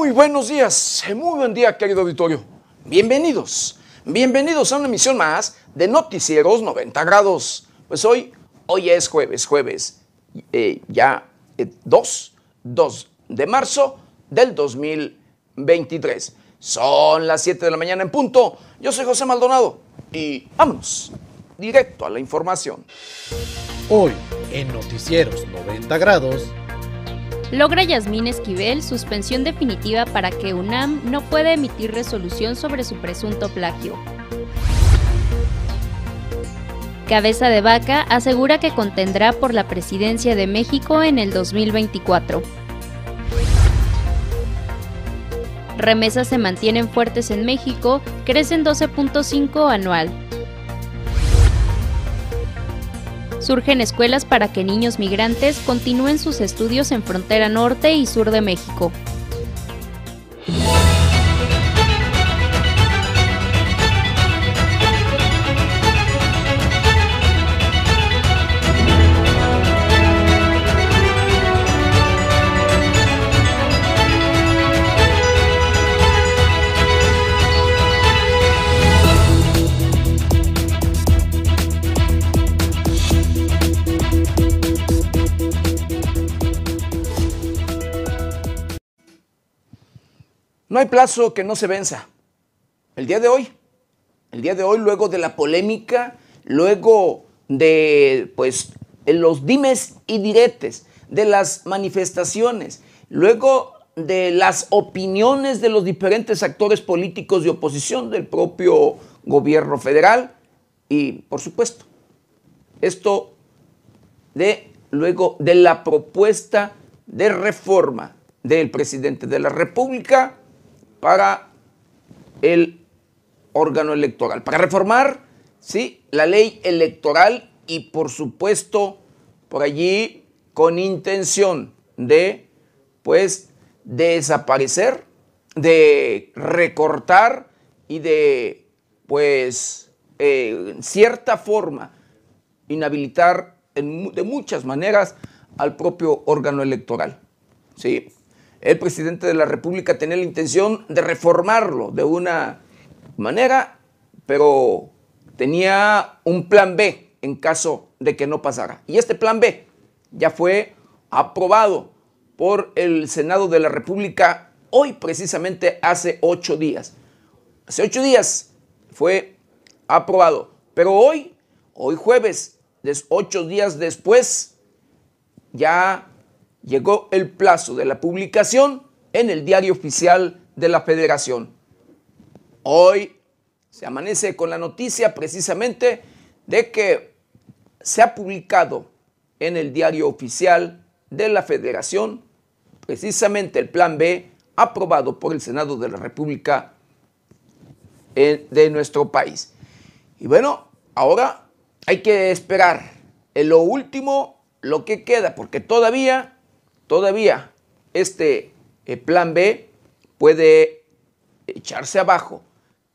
Muy buenos días, muy buen día querido auditorio. Bienvenidos, bienvenidos a una emisión más de Noticieros 90 grados. Pues hoy, hoy es jueves, jueves eh, ya 2, eh, 2 de marzo del 2023. Son las 7 de la mañana en punto. Yo soy José Maldonado y vámonos directo a la información. Hoy, en Noticieros 90 grados, logra Yasmín Esquivel suspensión definitiva para que UNAM no pueda emitir resolución sobre su presunto plagio. Cabeza de Vaca asegura que contendrá por la presidencia de México en el 2024. Remesas se mantienen fuertes en México, crecen 12.5 anual. Surgen escuelas para que niños migrantes continúen sus estudios en frontera norte y sur de México. No hay plazo que no se venza. El día de hoy, el día de hoy, luego de la polémica, luego de pues los dimes y diretes, de las manifestaciones, luego de las opiniones de los diferentes actores políticos de oposición del propio gobierno federal y, por supuesto, esto de luego de la propuesta de reforma del presidente de la República para el órgano electoral, para reformar ¿sí? la ley electoral y por supuesto por allí con intención de pues desaparecer, de recortar y de pues eh, cierta forma inhabilitar de muchas maneras al propio órgano electoral. ¿sí? El presidente de la República tenía la intención de reformarlo de una manera, pero tenía un plan B en caso de que no pasara. Y este plan B ya fue aprobado por el Senado de la República hoy precisamente hace ocho días. Hace ocho días fue aprobado, pero hoy, hoy jueves, ocho días después, ya llegó el plazo de la publicación en el diario oficial de la federación. Hoy se amanece con la noticia precisamente de que se ha publicado en el diario oficial de la federación precisamente el plan B aprobado por el Senado de la República de nuestro país. Y bueno, ahora hay que esperar en lo último, lo que queda, porque todavía todavía este eh, plan B puede echarse abajo.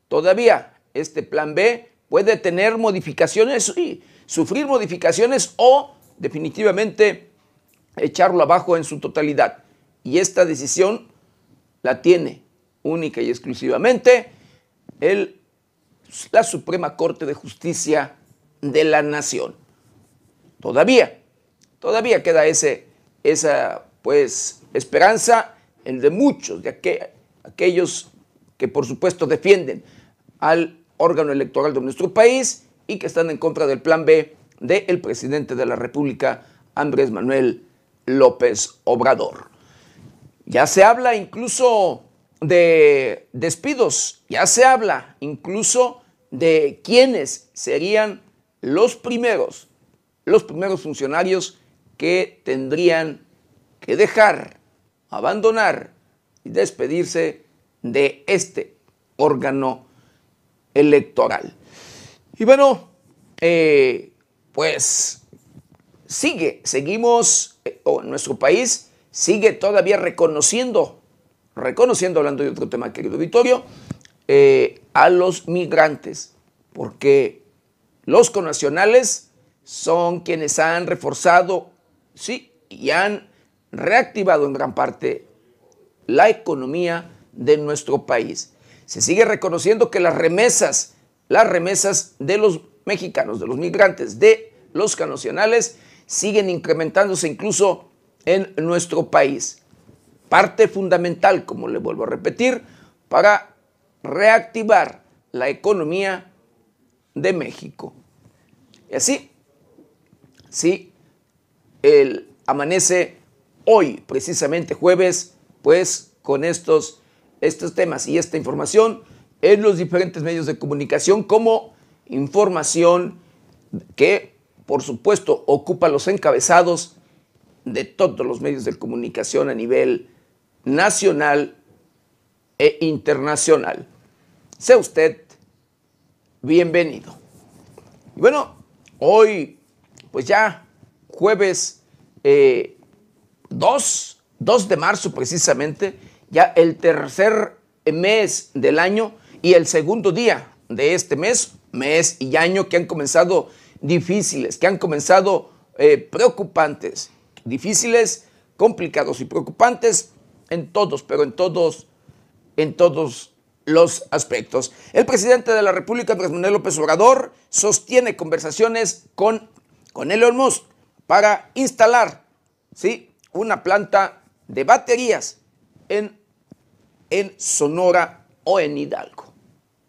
Todavía este plan B puede tener modificaciones y sufrir modificaciones o definitivamente echarlo abajo en su totalidad. Y esta decisión la tiene única y exclusivamente la Suprema Corte de Justicia de la Nación. Todavía, todavía queda ese, esa pues esperanza en de muchos de aquellos que por supuesto defienden al órgano electoral de nuestro país y que están en contra del plan B del presidente de la República, Andrés Manuel López Obrador. Ya se habla incluso de despidos, ya se habla incluso de quiénes serían los primeros, los primeros funcionarios que tendrían que dejar, abandonar y despedirse de este órgano electoral. Y bueno, eh, pues sigue, seguimos, eh, o nuestro país sigue todavía reconociendo, reconociendo, hablando de otro tema, querido Vittorio, eh, a los migrantes, porque los conacionales son quienes han reforzado, sí, y han reactivado en gran parte la economía de nuestro país. Se sigue reconociendo que las remesas, las remesas de los mexicanos, de los migrantes, de los canocionales, siguen incrementándose incluso en nuestro país. Parte fundamental, como le vuelvo a repetir, para reactivar la economía de México. Y así, sí, el amanece hoy, precisamente jueves, pues con estos, estos temas y esta información en los diferentes medios de comunicación como información que, por supuesto, ocupa los encabezados de todos los medios de comunicación a nivel nacional e internacional. Sea usted bienvenido. Y bueno, hoy, pues ya jueves 2, eh, 2 de marzo precisamente, ya el tercer mes del año y el segundo día de este mes, mes y año que han comenzado difíciles, que han comenzado eh, preocupantes, difíciles, complicados y preocupantes en todos, pero en todos, en todos los aspectos. El presidente de la República, Andrés Manuel López Obrador, sostiene conversaciones con, con Elon Musk para instalar ¿sí? Una planta de baterías en, en Sonora o en Hidalgo.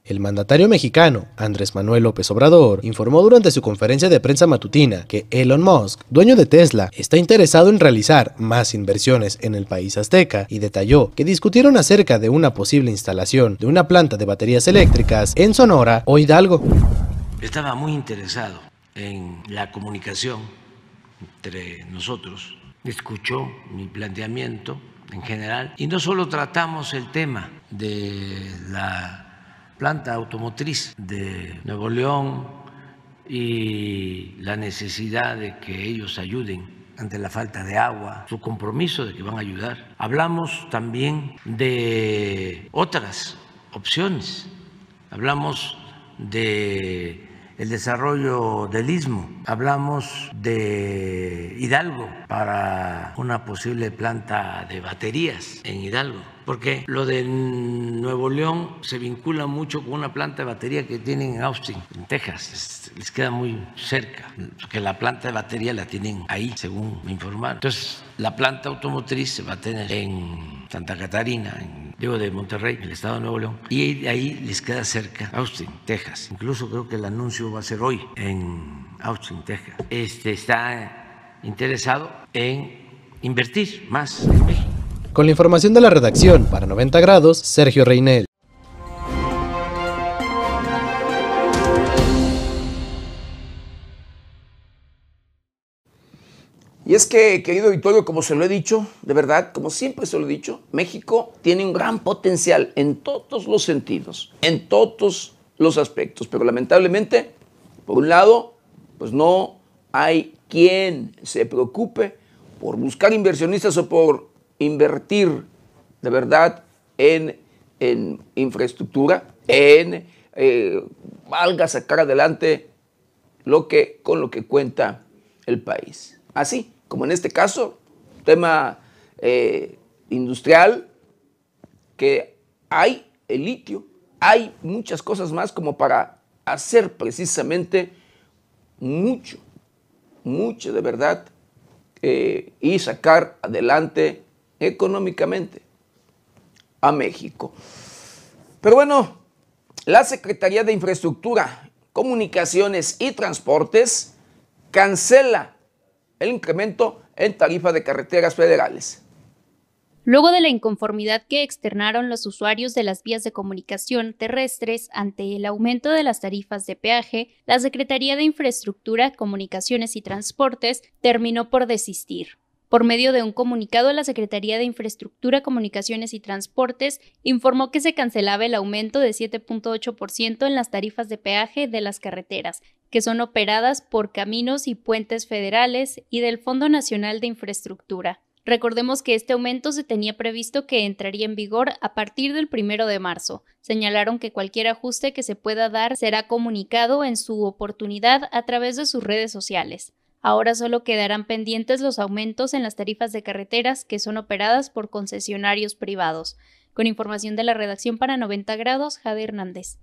El mandatario mexicano, Andrés Manuel López Obrador, informó durante su conferencia de prensa matutina que Elon Musk, dueño de Tesla, está interesado en realizar más inversiones en el país azteca y detalló que discutieron acerca de una posible instalación de una planta de baterías eléctricas en Sonora o Hidalgo. Estaba muy interesado en la comunicación entre nosotros, escuchó mi planteamiento en general y no solo tratamos el tema de la planta automotriz de Nuevo León y la necesidad de que ellos ayuden ante la falta de agua, su compromiso de que van a ayudar. Hablamos también de otras opciones, hablamos de el desarrollo del istmo. Hablamos de Hidalgo para una posible planta de baterías en Hidalgo, porque lo de Nuevo León se vincula mucho con una planta de batería que tienen en Austin, en Texas. Les queda muy cerca, porque la planta de batería la tienen ahí, según me informaron. Entonces, la planta automotriz se va a tener en Santa Catarina, en, digo de Monterrey, el estado de Nuevo León, y ahí les queda cerca Austin, Texas. Incluso creo que el anuncio va a ser hoy en Austin, Texas. Este está interesado en invertir más en México. Con la información de la redacción para 90 grados, Sergio Reinel. Y es que, querido auditorio, como se lo he dicho, de verdad, como siempre se lo he dicho, México tiene un gran potencial en todos los sentidos, en todos los aspectos, pero lamentablemente, por un lado, pues no hay quien se preocupe por buscar inversionistas o por invertir de verdad en, infraestructura, en eh, valga sacar adelante lo que, con lo que cuenta el país. Así, como en este caso, tema eh, industrial, que hay el litio, hay muchas cosas más como para hacer precisamente mucho, mucho de verdad eh, y sacar adelante económicamente a México. Pero bueno, la Secretaría de Infraestructura, Comunicaciones y Transportes cancela el incremento en tarifa de carreteras federales. Luego de la inconformidad que externaron los usuarios de las vías de comunicación terrestres ante el aumento de las tarifas de peaje, la Secretaría de Infraestructura, Comunicaciones y Transportes terminó por desistir. Por medio de un comunicado, la Secretaría de Infraestructura, Comunicaciones y Transportes informó que se cancelaba el aumento de 7.8% en las tarifas de peaje de las carreteras, que son operadas por caminos y puentes federales y del Fondo Nacional de Infraestructura. Recordemos que este aumento se tenía previsto que entraría en vigor a partir del primero de marzo. Señalaron que cualquier ajuste que se pueda dar será comunicado en su oportunidad a través de sus redes sociales. Ahora solo quedarán pendientes los aumentos en las tarifas de carreteras que son operadas por concesionarios privados. Con información de la redacción para 90 grados, Jade Hernández.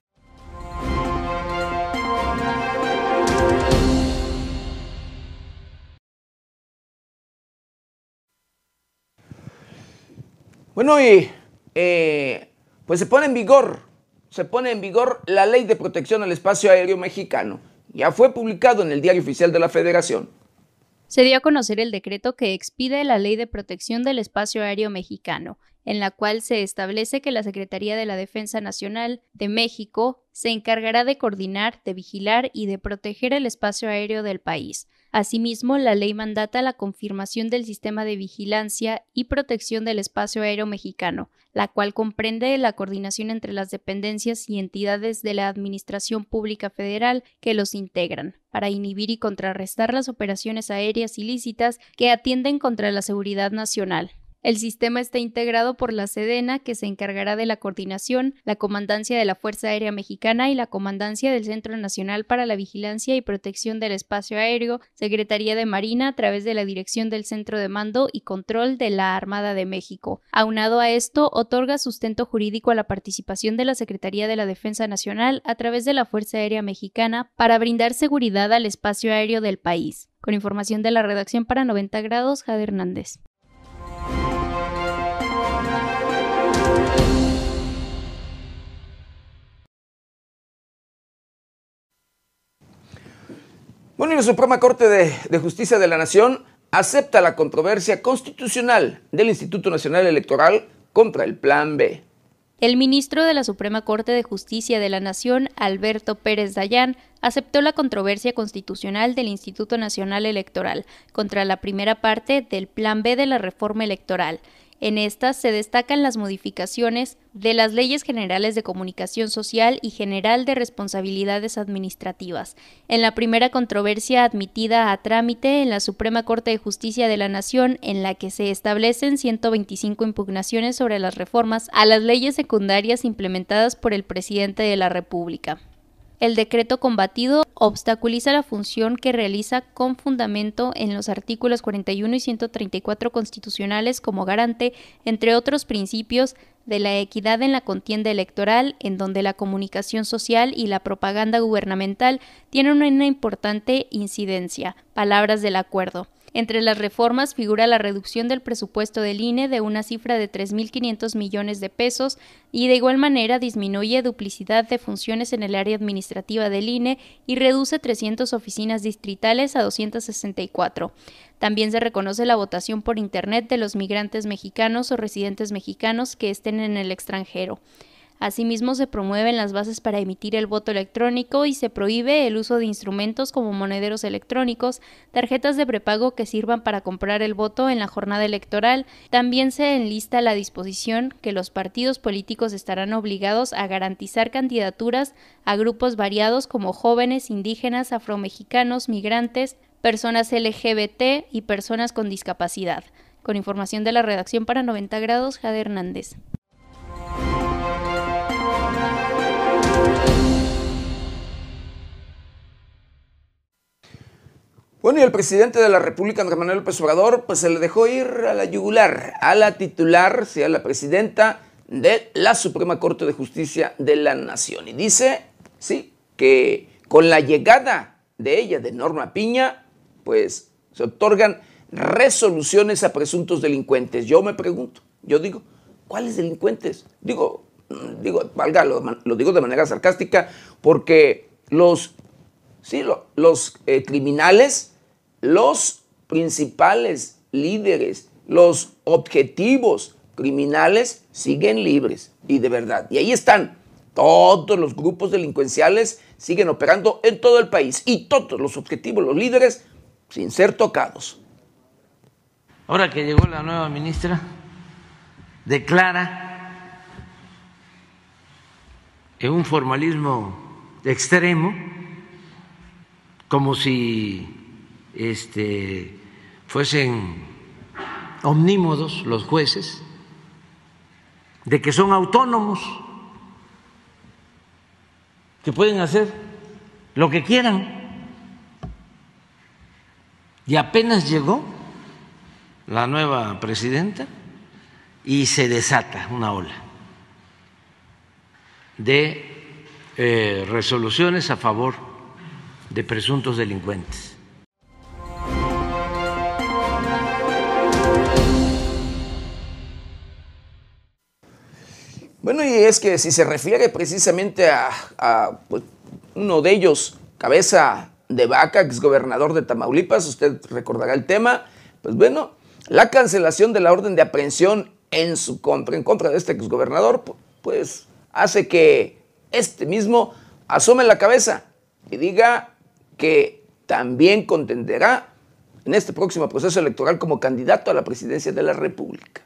Bueno, y eh, pues se pone en vigor, se pone en vigor la Ley de Protección al Espacio Aéreo Mexicano. Ya fue publicado en el Diario Oficial de la Federación. Se dio a conocer el decreto que expide la Ley de Protección del Espacio Aéreo Mexicano, en la cual se establece que la Secretaría de la Defensa Nacional de México se encargará de coordinar, de vigilar y de proteger el espacio aéreo del país. Asimismo, la ley mandata la confirmación del sistema de vigilancia y protección del espacio aéreo mexicano, la cual comprende la coordinación entre las dependencias y entidades de la Administración Pública Federal que los integran, para inhibir y contrarrestar las operaciones aéreas ilícitas que atienden contra la seguridad nacional. El sistema está integrado por la Sedena, que se encargará de la coordinación, la Comandancia de la Fuerza Aérea Mexicana y la Comandancia del Centro Nacional para la Vigilancia y Protección del Espacio Aéreo, Secretaría de Marina a través de la Dirección del Centro de Mando y Control de la Armada de México. Aunado a esto, otorga sustento jurídico a la participación de la Secretaría de la Defensa Nacional a través de la Fuerza Aérea Mexicana para brindar seguridad al espacio aéreo del país. Con información de la redacción para 90 grados, Jade Hernández. Bueno, y la Suprema Corte de, Justicia de la Nación acepta la controversia constitucional del Instituto Nacional Electoral contra el Plan B. El ministro de la Suprema Corte de Justicia de la Nación, Alberto Pérez Dayán, aceptó la controversia constitucional del Instituto Nacional Electoral contra la primera parte del Plan B de la reforma electoral en estas se destacan las modificaciones de las leyes generales de comunicación social y general de responsabilidades administrativas. En la primera controversia admitida a trámite en la Suprema Corte de Justicia de la Nación, en la que se establecen 125 impugnaciones sobre las reformas a las leyes secundarias implementadas por el presidente de la República. El decreto combatido obstaculiza la función que realiza con fundamento en los artículos 41 y 134 constitucionales como garante, entre otros principios, de la equidad en la contienda electoral, en donde la comunicación social y la propaganda gubernamental tienen una importante incidencia. Palabras del acuerdo. Entre las reformas figura la reducción del presupuesto del INE de una cifra de 3.500 millones de pesos y de igual manera disminuye duplicidad de funciones en el área administrativa del INE y reduce 300 oficinas distritales a 264. También se reconoce la votación por Internet de los migrantes mexicanos o residentes mexicanos que estén en el extranjero. Asimismo, se promueven las bases para emitir el voto electrónico y se prohíbe el uso de instrumentos como monederos electrónicos, tarjetas de prepago que sirvan para comprar el voto en la jornada electoral. También se enlista la disposición que los partidos políticos estarán obligados a garantizar candidaturas a grupos variados como jóvenes, indígenas, afromexicanos, migrantes, personas LGBT y personas con discapacidad. Con información de la redacción para 90 grados, Jade Hernández. Bueno, y el presidente de la República, Andrés Manuel López Obrador, pues se le dejó ir a la yugular, a la titular, sea la presidenta de la Suprema Corte de Justicia de la Nación. Y dice, sí, que con la llegada de ella, de Norma Piña, pues se otorgan resoluciones a presuntos delincuentes. Yo me pregunto, yo digo, ¿cuáles delincuentes? Digo, digo, valga, lo, digo de manera sarcástica, porque los, sí, los eh, criminales los principales líderes, los objetivos criminales siguen libres y de verdad. Y ahí están. Todos los grupos delincuenciales siguen operando en todo el país y todos los objetivos, los líderes, sin ser tocados. Ahora que llegó la nueva ministra, declara en un formalismo extremo, como si este, fuesen omnímodos los jueces, de que son autónomos, que pueden hacer lo que quieran. Y apenas llegó la nueva presidenta y se desata una ola de eh, resoluciones a favor de presuntos delincuentes. Bueno, y es que si se refiere precisamente a, pues, uno de ellos, cabeza de vaca, exgobernador de Tamaulipas, usted recordará el tema, pues bueno, la cancelación de la orden de aprehensión en su contra, en contra de este exgobernador, pues hace que este mismo asome la cabeza y diga que también contenderá en este próximo proceso electoral como candidato a la presidencia de la República.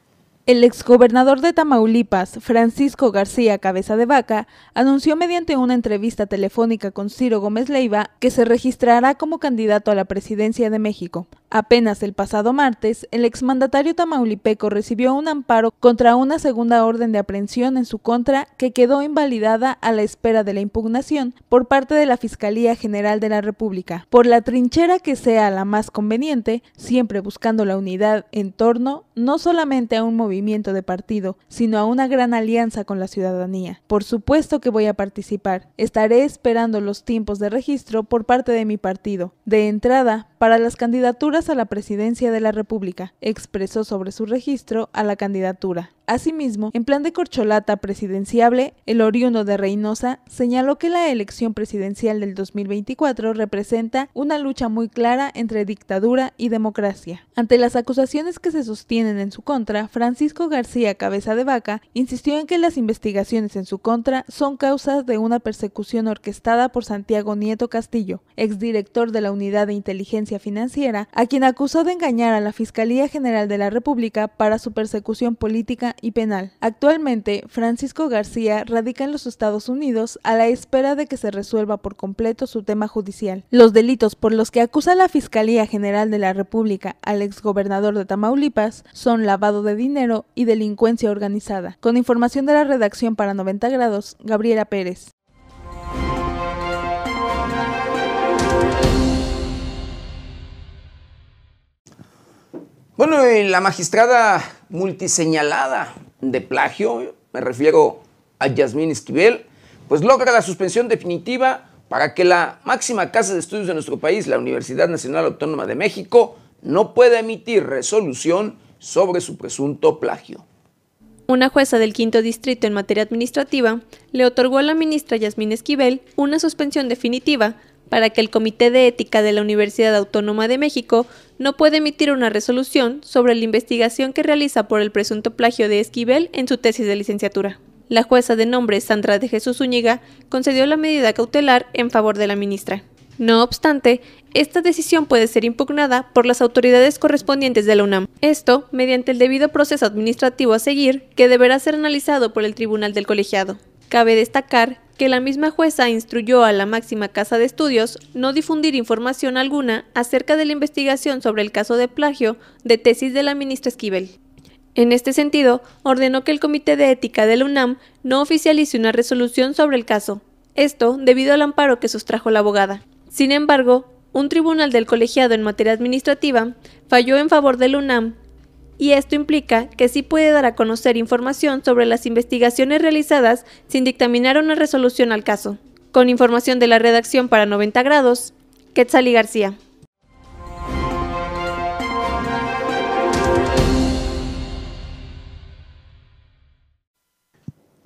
El exgobernador de Tamaulipas, Francisco García Cabeza de Vaca, anunció mediante una entrevista telefónica con Ciro Gómez Leiva que se registrará como candidato a la presidencia de México. Apenas el pasado martes, el exmandatario tamaulipeco recibió un amparo contra una segunda orden de aprehensión en su contra que quedó invalidada a la espera de la impugnación por parte de la Fiscalía General de la República, por la trinchera que sea la más conveniente, siempre buscando la unidad en torno no solamente a un movimiento de partido, sino a una gran alianza con la ciudadanía. Por supuesto que voy a participar. Estaré esperando los tiempos de registro por parte de mi partido. De entrada, para las candidaturas a la presidencia de la República, expresó sobre su registro a la candidatura. Asimismo, en plan de corcholata presidenciable, el oriundo de Reynosa señaló que la elección presidencial del 2024 representa una lucha muy clara entre dictadura y democracia. Ante las acusaciones que se sostienen en su contra, Francisco García Cabeza de Vaca insistió en que las investigaciones en su contra son causas de una persecución orquestada por Santiago Nieto Castillo, exdirector de la Unidad de Inteligencia Financiera, a quien acusó de engañar a la Fiscalía General de la República para su persecución política y penal. Actualmente, Francisco García radica en los Estados Unidos a la espera de que se resuelva por completo su tema judicial. Los delitos por los que acusa la Fiscalía General de la República al exgobernador de Tamaulipas son lavado de dinero y delincuencia organizada. Con información de la redacción para 90 grados, Gabriela Pérez. Bueno, la magistrada multiseñalada de plagio, me refiero a Yasmín Esquivel, pues logra la suspensión definitiva para que la máxima casa de estudios de nuestro país, la Universidad Nacional Autónoma de México, no pueda emitir resolución sobre su presunto plagio. Una jueza del quinto distrito en materia administrativa le otorgó a la ministra Yasmín Esquivel una suspensión definitiva para que el Comité de Ética de la Universidad Autónoma de México no pueda emitir una resolución sobre la investigación que realiza por el presunto plagio de Esquivel en su tesis de licenciatura. La jueza de nombre Sandra de Jesús Zúñiga concedió la medida cautelar en favor de la ministra. No obstante, esta decisión puede ser impugnada por las autoridades correspondientes de la UNAM. Esto mediante el debido proceso administrativo a seguir, que deberá ser analizado por el Tribunal del Colegiado. Cabe destacar que la misma jueza instruyó a la máxima casa de estudios no difundir información alguna acerca de la investigación sobre el caso de plagio de tesis de la ministra Esquivel. En este sentido, ordenó que el Comité de Ética de la UNAM no oficialice una resolución sobre el caso, esto debido al amparo que sustrajo la abogada. Sin embargo, un tribunal del colegiado en materia administrativa falló en favor de la UNAM y esto implica que sí puede dar a conocer información sobre las investigaciones realizadas sin dictaminar una resolución al caso. Con información de la redacción para 90 grados, Quetzali García.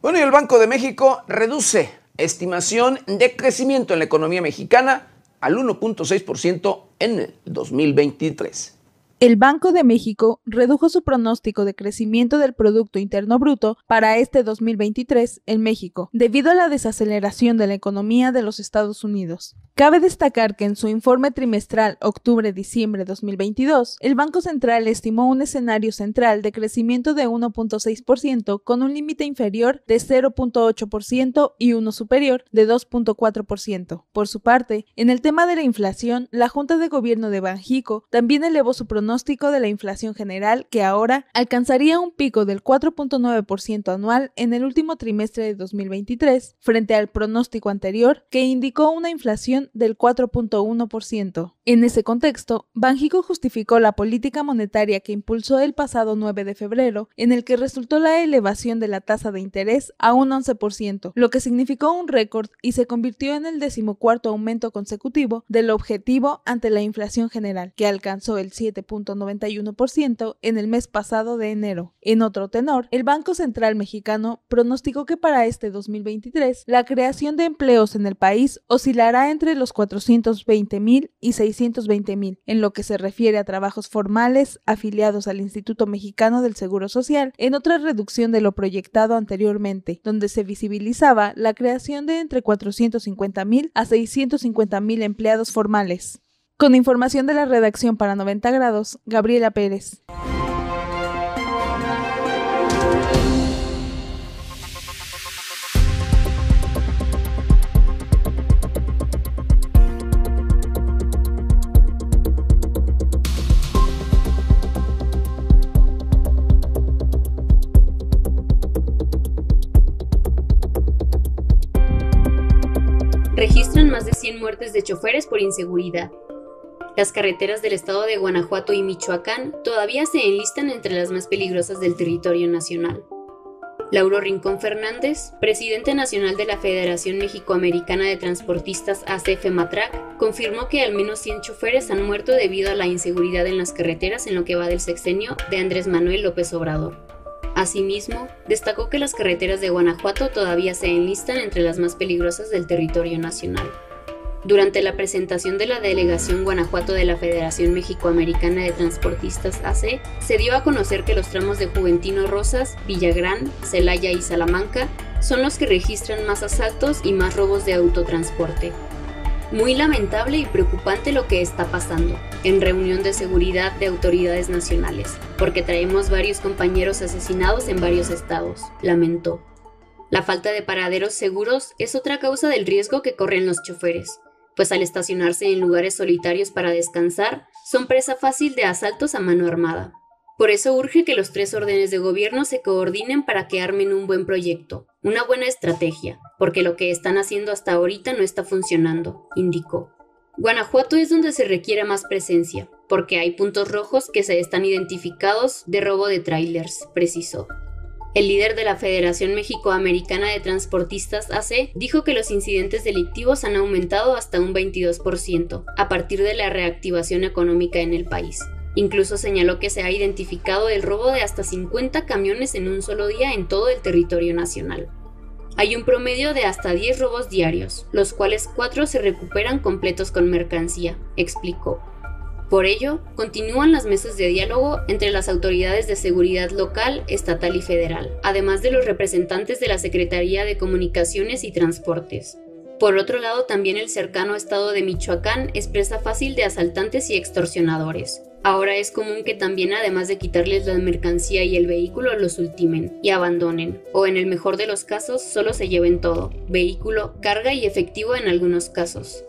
Bueno, y el Banco de México reduce estimación de crecimiento en la economía mexicana al 1.6% en el 2023. El Banco de México redujo su pronóstico de crecimiento del Producto Interno Bruto para este 2023 en México, debido a la desaceleración de la economía de los Estados Unidos. Cabe destacar que en su informe trimestral octubre-diciembre 2022, el Banco Central estimó un escenario central de crecimiento de 1.6% con un límite inferior de 0.8% y uno superior de 2.4%. Por su parte, en el tema de la inflación, la Junta de Gobierno de Banjico también elevó su pronóstico pronóstico de la inflación general que ahora alcanzaría un pico del 4.9% anual en el último trimestre de 2023 frente al pronóstico anterior que indicó una inflación del 4.1%. En ese contexto, Banjico justificó la política monetaria que impulsó el pasado 9 de febrero, en el que resultó la elevación de la tasa de interés a un 11%, lo que significó un récord y se convirtió en el decimocuarto aumento consecutivo del objetivo ante la inflación general, que alcanzó el 7.91% en el mes pasado de enero. En otro tenor, el Banco Central Mexicano pronosticó que para este 2023 la creación de empleos en el país oscilará entre los 420 mil y 620 mil, en lo que se refiere a trabajos formales afiliados al Instituto Mexicano del Seguro Social, en otra reducción de lo proyectado anteriormente, donde se visibilizaba la creación de entre 450 mil a 650 mil empleados formales. Con información de la redacción para 90 grados, Gabriela Pérez. registran más de 100 muertes de choferes por inseguridad. Las carreteras del estado de Guanajuato y Michoacán todavía se enlistan entre las más peligrosas del territorio nacional. Lauro Rincón Fernández, presidente nacional de la Federación Mexicoamericana de Transportistas ACF Matrac, confirmó que al menos 100 choferes han muerto debido a la inseguridad en las carreteras en lo que va del sexenio de Andrés Manuel López Obrador. Asimismo, destacó que las carreteras de Guanajuato todavía se enlistan entre las más peligrosas del territorio nacional. Durante la presentación de la delegación Guanajuato de la Federación Mexicoamericana de Transportistas AC, se dio a conocer que los tramos de Juventino Rosas, Villagrán, Celaya y Salamanca son los que registran más asaltos y más robos de autotransporte, muy lamentable y preocupante lo que está pasando en reunión de seguridad de autoridades nacionales, porque traemos varios compañeros asesinados en varios estados, lamentó. La falta de paraderos seguros es otra causa del riesgo que corren los choferes, pues al estacionarse en lugares solitarios para descansar, son presa fácil de asaltos a mano armada. Por eso urge que los tres órdenes de gobierno se coordinen para que armen un buen proyecto, una buena estrategia, porque lo que están haciendo hasta ahorita no está funcionando, indicó. Guanajuato es donde se requiere más presencia, porque hay puntos rojos que se están identificados de robo de trailers, precisó. El líder de la Federación México-Americana de Transportistas AC dijo que los incidentes delictivos han aumentado hasta un 22% a partir de la reactivación económica en el país. Incluso señaló que se ha identificado el robo de hasta 50 camiones en un solo día en todo el territorio nacional. Hay un promedio de hasta 10 robos diarios, los cuales 4 se recuperan completos con mercancía, explicó. Por ello, continúan las mesas de diálogo entre las autoridades de seguridad local, estatal y federal, además de los representantes de la Secretaría de Comunicaciones y Transportes. Por otro lado, también el cercano estado de Michoacán es presa fácil de asaltantes y extorsionadores, Ahora es común que también además de quitarles la mercancía y el vehículo los ultimen y abandonen, o en el mejor de los casos solo se lleven todo, vehículo, carga y efectivo en algunos casos.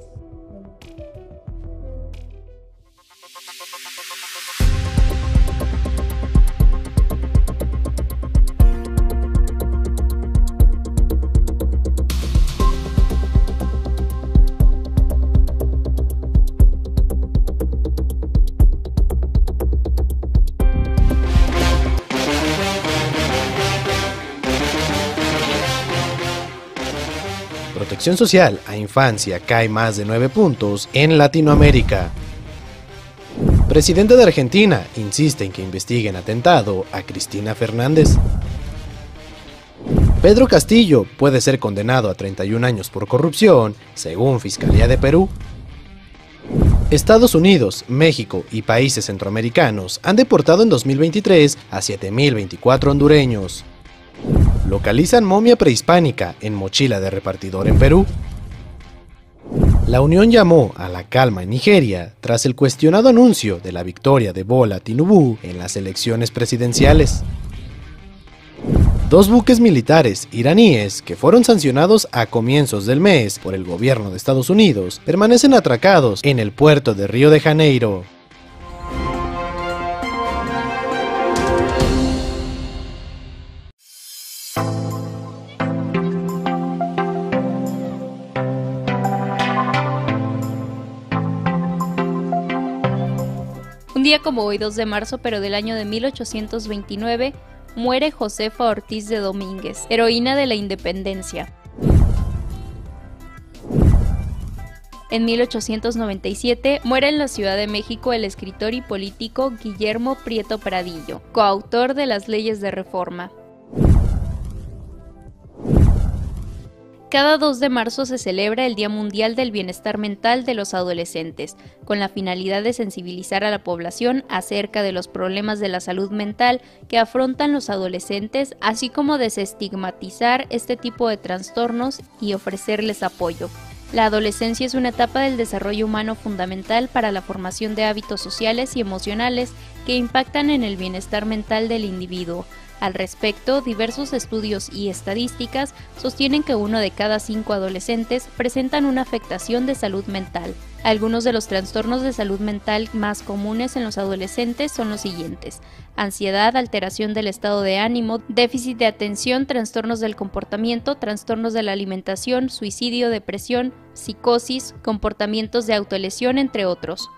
Social a infancia cae más de 9 puntos en Latinoamérica. Presidente de Argentina insiste en que investiguen atentado a Cristina Fernández. Pedro Castillo puede ser condenado a 31 años por corrupción, según Fiscalía de Perú. Estados Unidos, México y países centroamericanos han deportado en 2023 a 7.024 hondureños. Localizan momia prehispánica en mochila de repartidor en Perú. La Unión llamó a la calma en Nigeria tras el cuestionado anuncio de la victoria de Bola Tinubu en las elecciones presidenciales. Dos buques militares iraníes que fueron sancionados a comienzos del mes por el gobierno de Estados Unidos permanecen atracados en el puerto de Río de Janeiro. Un día como hoy, 2 de marzo, pero del año de 1829, muere Josefa Ortiz de Domínguez, heroína de la independencia. En 1897 muere en la Ciudad de México el escritor y político Guillermo Prieto Pradillo, coautor de las leyes de reforma. Cada 2 de marzo se celebra el Día Mundial del Bienestar Mental de los Adolescentes, con la finalidad de sensibilizar a la población acerca de los problemas de la salud mental que afrontan los adolescentes, así como desestigmatizar este tipo de trastornos y ofrecerles apoyo. La adolescencia es una etapa del desarrollo humano fundamental para la formación de hábitos sociales y emocionales que impactan en el bienestar mental del individuo. Al respecto, diversos estudios y estadísticas sostienen que uno de cada cinco adolescentes presentan una afectación de salud mental. Algunos de los trastornos de salud mental más comunes en los adolescentes son los siguientes. Ansiedad, alteración del estado de ánimo, déficit de atención, trastornos del comportamiento, trastornos de la alimentación, suicidio, depresión, psicosis, comportamientos de autolesión, entre otros.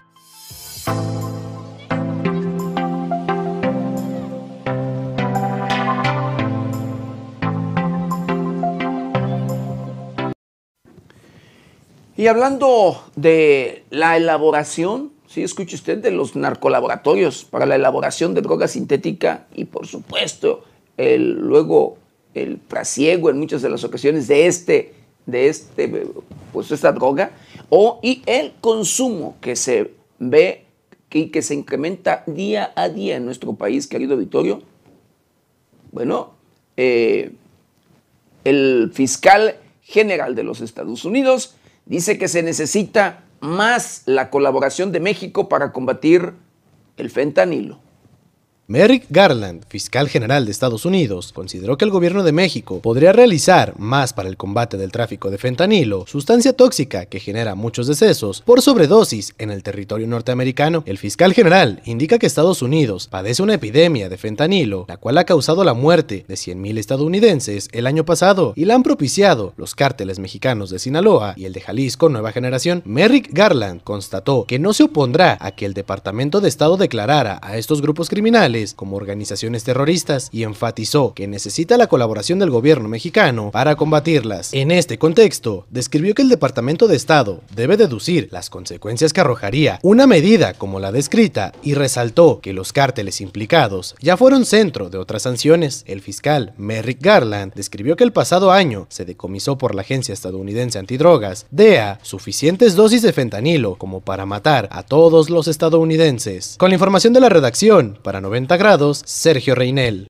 Y hablando de la elaboración, sí, escuche usted, de los narcolaboratorios para la elaboración de droga sintética y por supuesto el, luego el trasiego en muchas de las ocasiones de este, de este, pues esta droga, o y el consumo que se ve y que se incrementa día a día en nuestro país, querido Vittorio. Bueno, eh, el fiscal general de los Estados Unidos dice que se necesita más la colaboración de México para combatir el fentanilo. Merrick Garland, fiscal general de Estados Unidos, consideró que el gobierno de México podría realizar más para el combate del tráfico de fentanilo, sustancia tóxica que genera muchos decesos por sobredosis en el territorio norteamericano. El fiscal general indica que Estados Unidos padece una epidemia de fentanilo, la cual ha causado la muerte de 100.000 estadounidenses el año pasado y la han propiciado los cárteles mexicanos de Sinaloa y el de Jalisco Nueva Generación. Merrick Garland constató que no se opondrá a que el Departamento de Estado declarara a estos grupos criminales como organizaciones terroristas y enfatizó que necesita la colaboración del gobierno mexicano para combatirlas. En este contexto, describió que el Departamento de Estado debe deducir las consecuencias que arrojaría una medida como la descrita y resaltó que los cárteles implicados ya fueron centro de otras sanciones. El fiscal Merrick Garland describió que el pasado año se decomisó por la Agencia Estadounidense Antidrogas, DEA, suficientes dosis de fentanilo como para matar a todos los estadounidenses. Con la información de la redacción, para 90 grados, Sergio Reinel.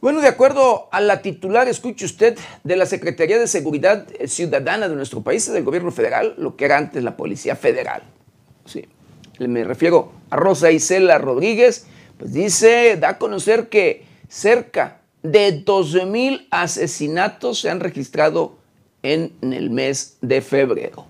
Bueno, de acuerdo a la titular, escuche usted, de la Secretaría de Seguridad Ciudadana de nuestro país, del gobierno federal, lo que era antes la Policía Federal. Sí, me refiero a Rosa Isela Rodríguez, pues dice, da a conocer que cerca de 12 mil asesinatos se han registrado en el mes de febrero.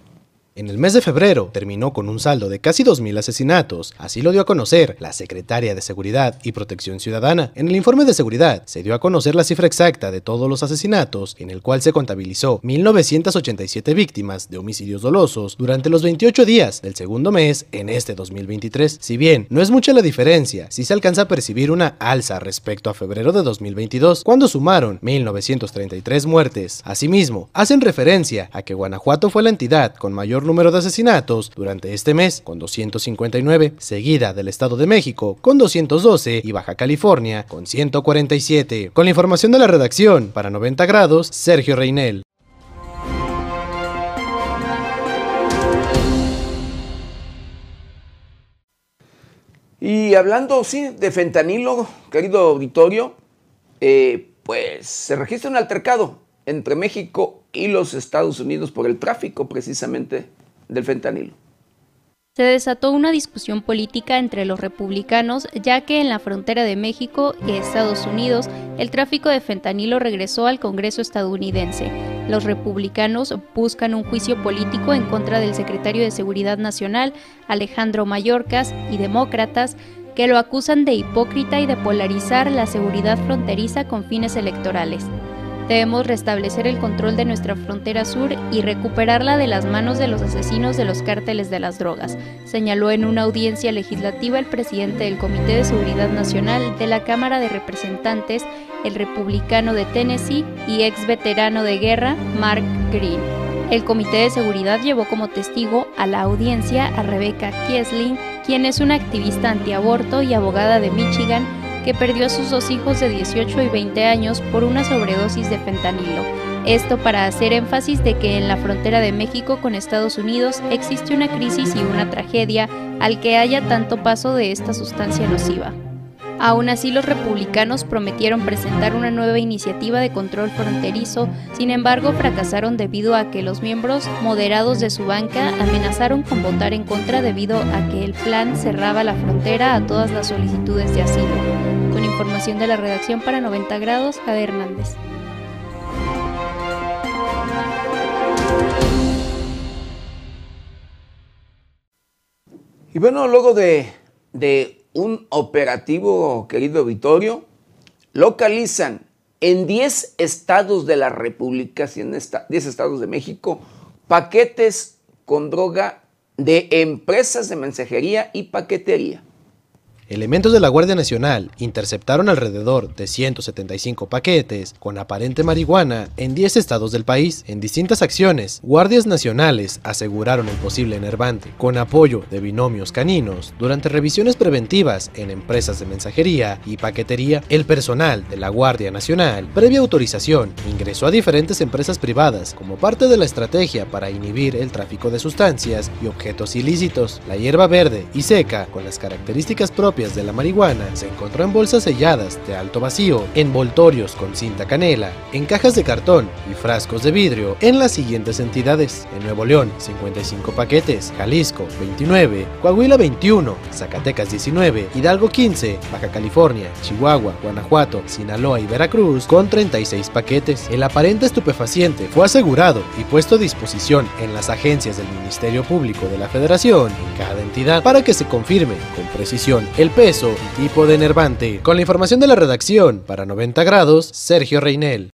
En el mes de febrero terminó con un saldo de casi 2.000 asesinatos, así lo dio a conocer la Secretaria de Seguridad y Protección Ciudadana. En el informe de seguridad se dio a conocer la cifra exacta de todos los asesinatos, en el cual se contabilizó 1.987 víctimas de homicidios dolosos durante los 28 días del segundo mes en este 2023. Si bien no es mucha la diferencia, sí se alcanza a percibir una alza respecto a febrero de 2022, cuando sumaron 1.933 muertes. Asimismo, hacen referencia a que Guanajuato fue la entidad con mayor número de asesinatos durante este mes, con 259, seguida del Estado de México, con 212 y Baja California, con 147. Con la información de la redacción, para 90 grados, Sergio Reinel. Y hablando, sí, de fentanilo, querido auditorio, eh, pues se registra un altercado entre México y los Estados Unidos por el tráfico precisamente del fentanilo. Se desató una discusión política entre los republicanos, ya que en la frontera de México y Estados Unidos el tráfico de fentanilo regresó al Congreso estadounidense. Los republicanos buscan un juicio político en contra del secretario de Seguridad Nacional, Alejandro Mayorkas, y demócratas que lo acusan de hipócrita y de polarizar la seguridad fronteriza con fines electorales. Debemos restablecer el control de nuestra frontera sur y recuperarla de las manos de los asesinos de los cárteles de las drogas, señaló en una audiencia legislativa el presidente del Comité de Seguridad Nacional de la Cámara de Representantes, el republicano de Tennessee y ex veterano de guerra, Mark Green. El Comité de Seguridad llevó como testigo a la audiencia a Rebecca Kiesling, quien es una activista antiaborto y abogada de Michigan que perdió a sus dos hijos de 18 y 20 años por una sobredosis de fentanilo. Esto para hacer énfasis de que en la frontera de México con Estados Unidos existe una crisis y una tragedia al que haya tanto paso de esta sustancia nociva. Aún así, los republicanos prometieron presentar una nueva iniciativa de control fronterizo, sin embargo fracasaron debido a que los miembros moderados de su banca amenazaron con votar en contra debido a que el plan cerraba la frontera a todas las solicitudes de asilo. Información de la redacción para 90 grados, Jade Hernández. Y bueno, luego de, de un operativo, querido Vittorio, localizan en 10 estados de la República, 10 estados de México, paquetes con droga de empresas de mensajería y paquetería. Elementos de la Guardia Nacional interceptaron alrededor de 175 paquetes con aparente marihuana en 10 estados del país. En distintas acciones, guardias nacionales aseguraron el posible enervante con apoyo de binomios caninos. Durante revisiones preventivas en empresas de mensajería y paquetería, el personal de la Guardia Nacional, previa autorización, ingresó a diferentes empresas privadas como parte de la estrategia para inhibir el tráfico de sustancias y objetos ilícitos. La hierba verde y seca, con las características propias de la marihuana se encontró en bolsas selladas de alto vacío, envoltorios con cinta canela, en cajas de cartón y frascos de vidrio en las siguientes entidades. En Nuevo León, 55 paquetes, Jalisco, 29, Coahuila, 21, Zacatecas, 19, Hidalgo, 15, Baja California, Chihuahua, Guanajuato, Sinaloa y Veracruz, con 36 paquetes. El aparente estupefaciente fue asegurado y puesto a disposición en las agencias del Ministerio Público de la Federación en cada entidad para que se confirme con precisión el el peso tipo de enervante. Con la información de la redacción, para 90 grados, Sergio Reinel.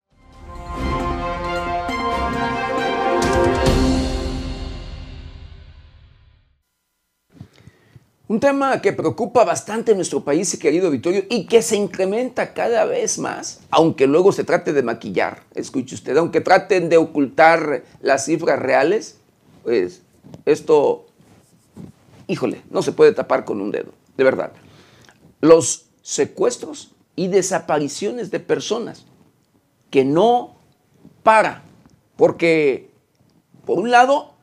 Un tema que preocupa bastante en nuestro país, querido Vittorio, y que se incrementa cada vez más, aunque luego se trate de maquillar, escuche usted, aunque traten de ocultar las cifras reales, pues esto, híjole, no se puede tapar con un dedo de verdad, los secuestros y desapariciones de personas que no para, porque por un lado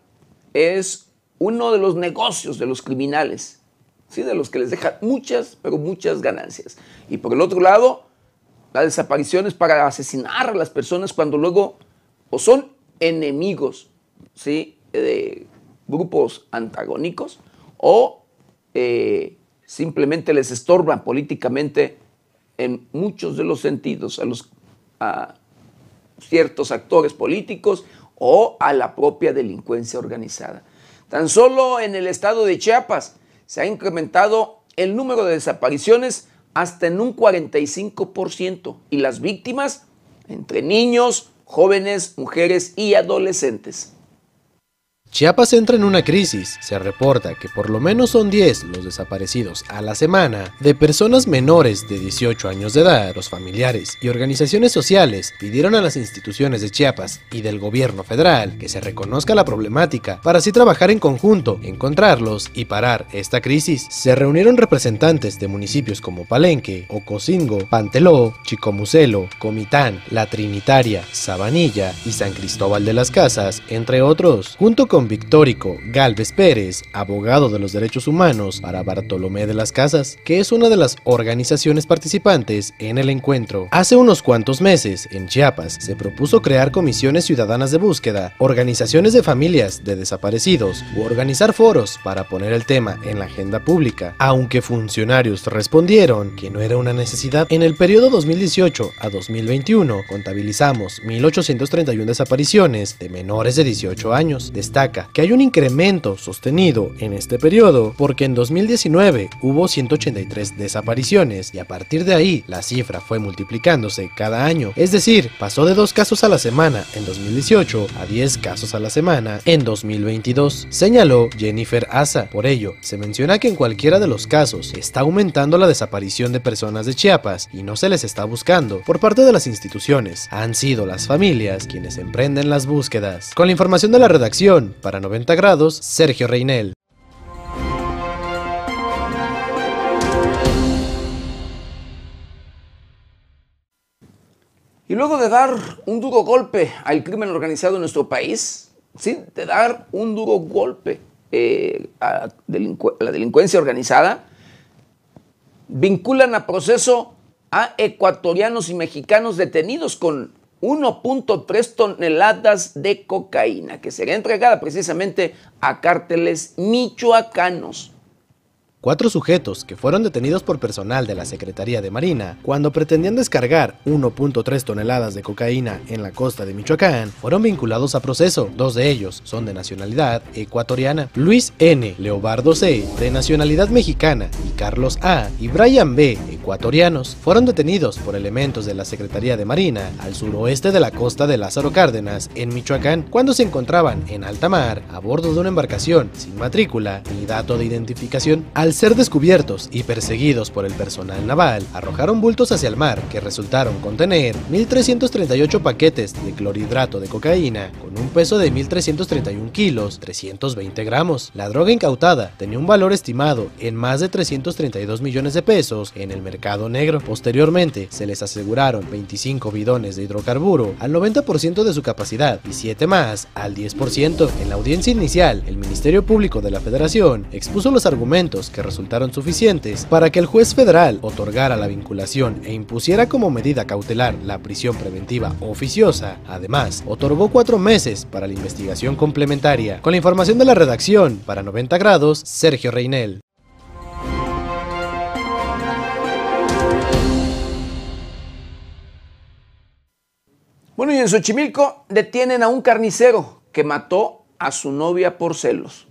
es uno de los negocios de los criminales, ¿sí? de los que les deja muchas, pero muchas ganancias. Y por el otro lado, las desapariciones para asesinar a las personas cuando luego o son enemigos ¿sí? de grupos antagónicos o eh, simplemente les estorban políticamente en muchos de los sentidos a los a ciertos actores políticos o a la propia delincuencia organizada. Tan solo en el estado de Chiapas se ha incrementado el número de desapariciones hasta en un 45% y las víctimas entre niños, jóvenes, mujeres y adolescentes. Chiapas entra en una crisis. Se reporta que por lo menos son 10 los desaparecidos a la semana de personas menores de 18 años de edad. Los familiares y organizaciones sociales pidieron a las instituciones de Chiapas y del gobierno federal que se reconozca la problemática para así trabajar en conjunto, encontrarlos y parar esta crisis. Se reunieron representantes de municipios como Palenque, Ocosingo, Panteló, Chicomucelo, Comitán, La Trinitaria, Sabanilla y San Cristóbal de las Casas, entre otros, junto con con Victórico Galvez Pérez, abogado de los derechos humanos para Bartolomé de las Casas, que es una de las organizaciones participantes en el encuentro. Hace unos cuantos meses, en Chiapas, se propuso crear comisiones ciudadanas de búsqueda, organizaciones de familias de desaparecidos u organizar foros para poner el tema en la agenda pública, aunque funcionarios respondieron que no era una necesidad. En el periodo 2018 a 2021 contabilizamos 1.831 desapariciones de menores de 18 años. Destaca que hay un incremento sostenido en este periodo porque en 2019 hubo 183 desapariciones y a partir de ahí la cifra fue multiplicándose cada año, es decir, pasó de dos casos a la semana en 2018 a 10 casos a la semana en 2022, señaló Jennifer Asa. Por ello, se menciona que en cualquiera de los casos está aumentando la desaparición de personas de Chiapas y no se les está buscando por parte de las instituciones. Han sido las familias quienes emprenden las búsquedas. Con la información de la redacción, para 90 grados, Sergio Reinel. Y luego de dar un duro golpe al crimen organizado en nuestro país, ¿sí? de dar un duro golpe eh, a la delincuencia organizada, vinculan a proceso a ecuatorianos y mexicanos detenidos con 1.3 toneladas de cocaína que sería entregada precisamente a cárteles michoacanos. Cuatro sujetos que fueron detenidos por personal de la Secretaría de Marina cuando pretendían descargar 1.3 toneladas de cocaína en la costa de Michoacán fueron vinculados a proceso. Dos de ellos son de nacionalidad ecuatoriana. Luis N. Leobardo C. de nacionalidad mexicana y Carlos A. y Brian B. ecuatorianos fueron detenidos por elementos de la Secretaría de Marina al suroeste de la costa de Lázaro Cárdenas en Michoacán cuando se encontraban en alta mar a bordo de una embarcación sin matrícula ni dato de identificación. Al ser descubiertos y perseguidos por el personal naval, arrojaron bultos hacia el mar que resultaron contener 1.338 paquetes de clorhidrato de cocaína con un peso de 1.331 kilos, 320 gramos. La droga incautada tenía un valor estimado en más de 332 millones de pesos en el mercado negro. Posteriormente, se les aseguraron 25 bidones de hidrocarburo al 90% de su capacidad y 7 más al 10%. En la audiencia inicial, el Ministerio Público de la Federación expuso los argumentos que resultaron suficientes para que el juez federal otorgara la vinculación e impusiera como medida cautelar la prisión preventiva oficiosa. Además, otorgó cuatro meses para la investigación complementaria. Con la información de la redacción, para 90 grados, Sergio Reinel. Bueno, y en Xochimilco detienen a un carnicero que mató a su novia por celos.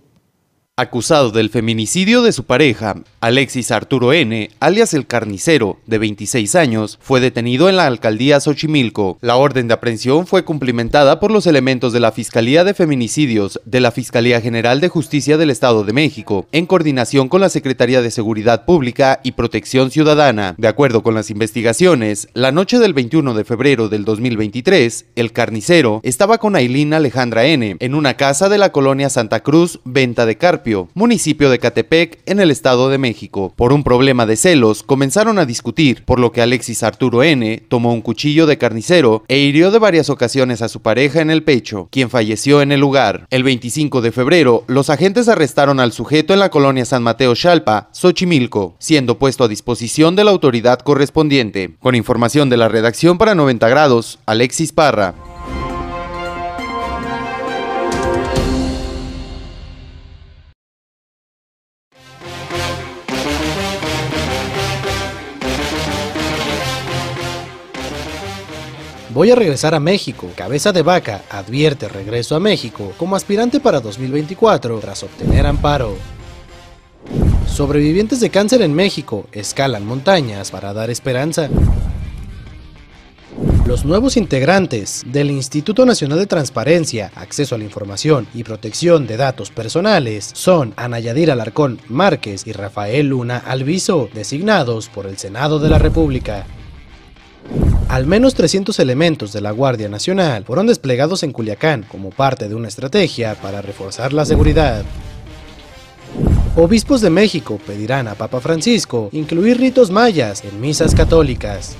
Acusado del feminicidio de su pareja, Alexis Arturo N., alias el carnicero, de 26 años, fue detenido en la alcaldía Xochimilco. La orden de aprehensión fue cumplimentada por los elementos de la Fiscalía de Feminicidios de la Fiscalía General de Justicia del Estado de México, en coordinación con la Secretaría de Seguridad Pública y Protección Ciudadana. De acuerdo con las investigaciones, la noche del 21 de febrero del 2023, el carnicero estaba con Ailín Alejandra N. en una casa de la colonia Santa Cruz, Venta de Carpio municipio de Catepec, en el Estado de México. Por un problema de celos, comenzaron a discutir, por lo que Alexis Arturo N. tomó un cuchillo de carnicero e hirió de varias ocasiones a su pareja en el pecho, quien falleció en el lugar. El 25 de febrero, los agentes arrestaron al sujeto en la colonia San Mateo Chalpa, Xochimilco, siendo puesto a disposición de la autoridad correspondiente. Con información de la redacción para 90 grados, Alexis Parra. Voy a regresar a México. Cabeza de Vaca advierte regreso a México como aspirante para 2024 tras obtener amparo. Sobrevivientes de cáncer en México escalan montañas para dar esperanza. Los nuevos integrantes del Instituto Nacional de Transparencia, Acceso a la Información y Protección de Datos Personales son Ana Yadir Alarcón Márquez y Rafael Luna Alviso, designados por el Senado de la República. Al menos 300 elementos de la Guardia Nacional fueron desplegados en Culiacán como parte de una estrategia para reforzar la seguridad. Obispos de México pedirán a Papa Francisco incluir ritos mayas en misas católicas.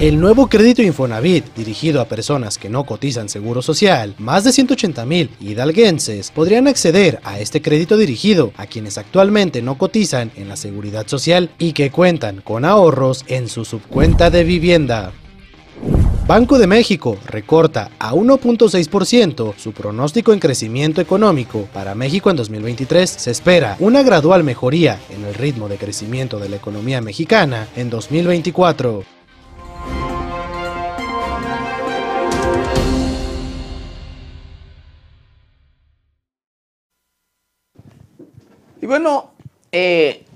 El nuevo crédito Infonavit, dirigido a personas que no cotizan seguro social, más de 180 mil hidalguenses podrían acceder a este crédito dirigido a quienes actualmente no cotizan en la seguridad social y que cuentan con ahorros en su subcuenta de vivienda. Banco de México recorta a 1.6% su pronóstico en crecimiento económico. Para México en 2023 se espera una gradual mejoría en el ritmo de crecimiento de la economía mexicana en 2024. Y bueno, eh,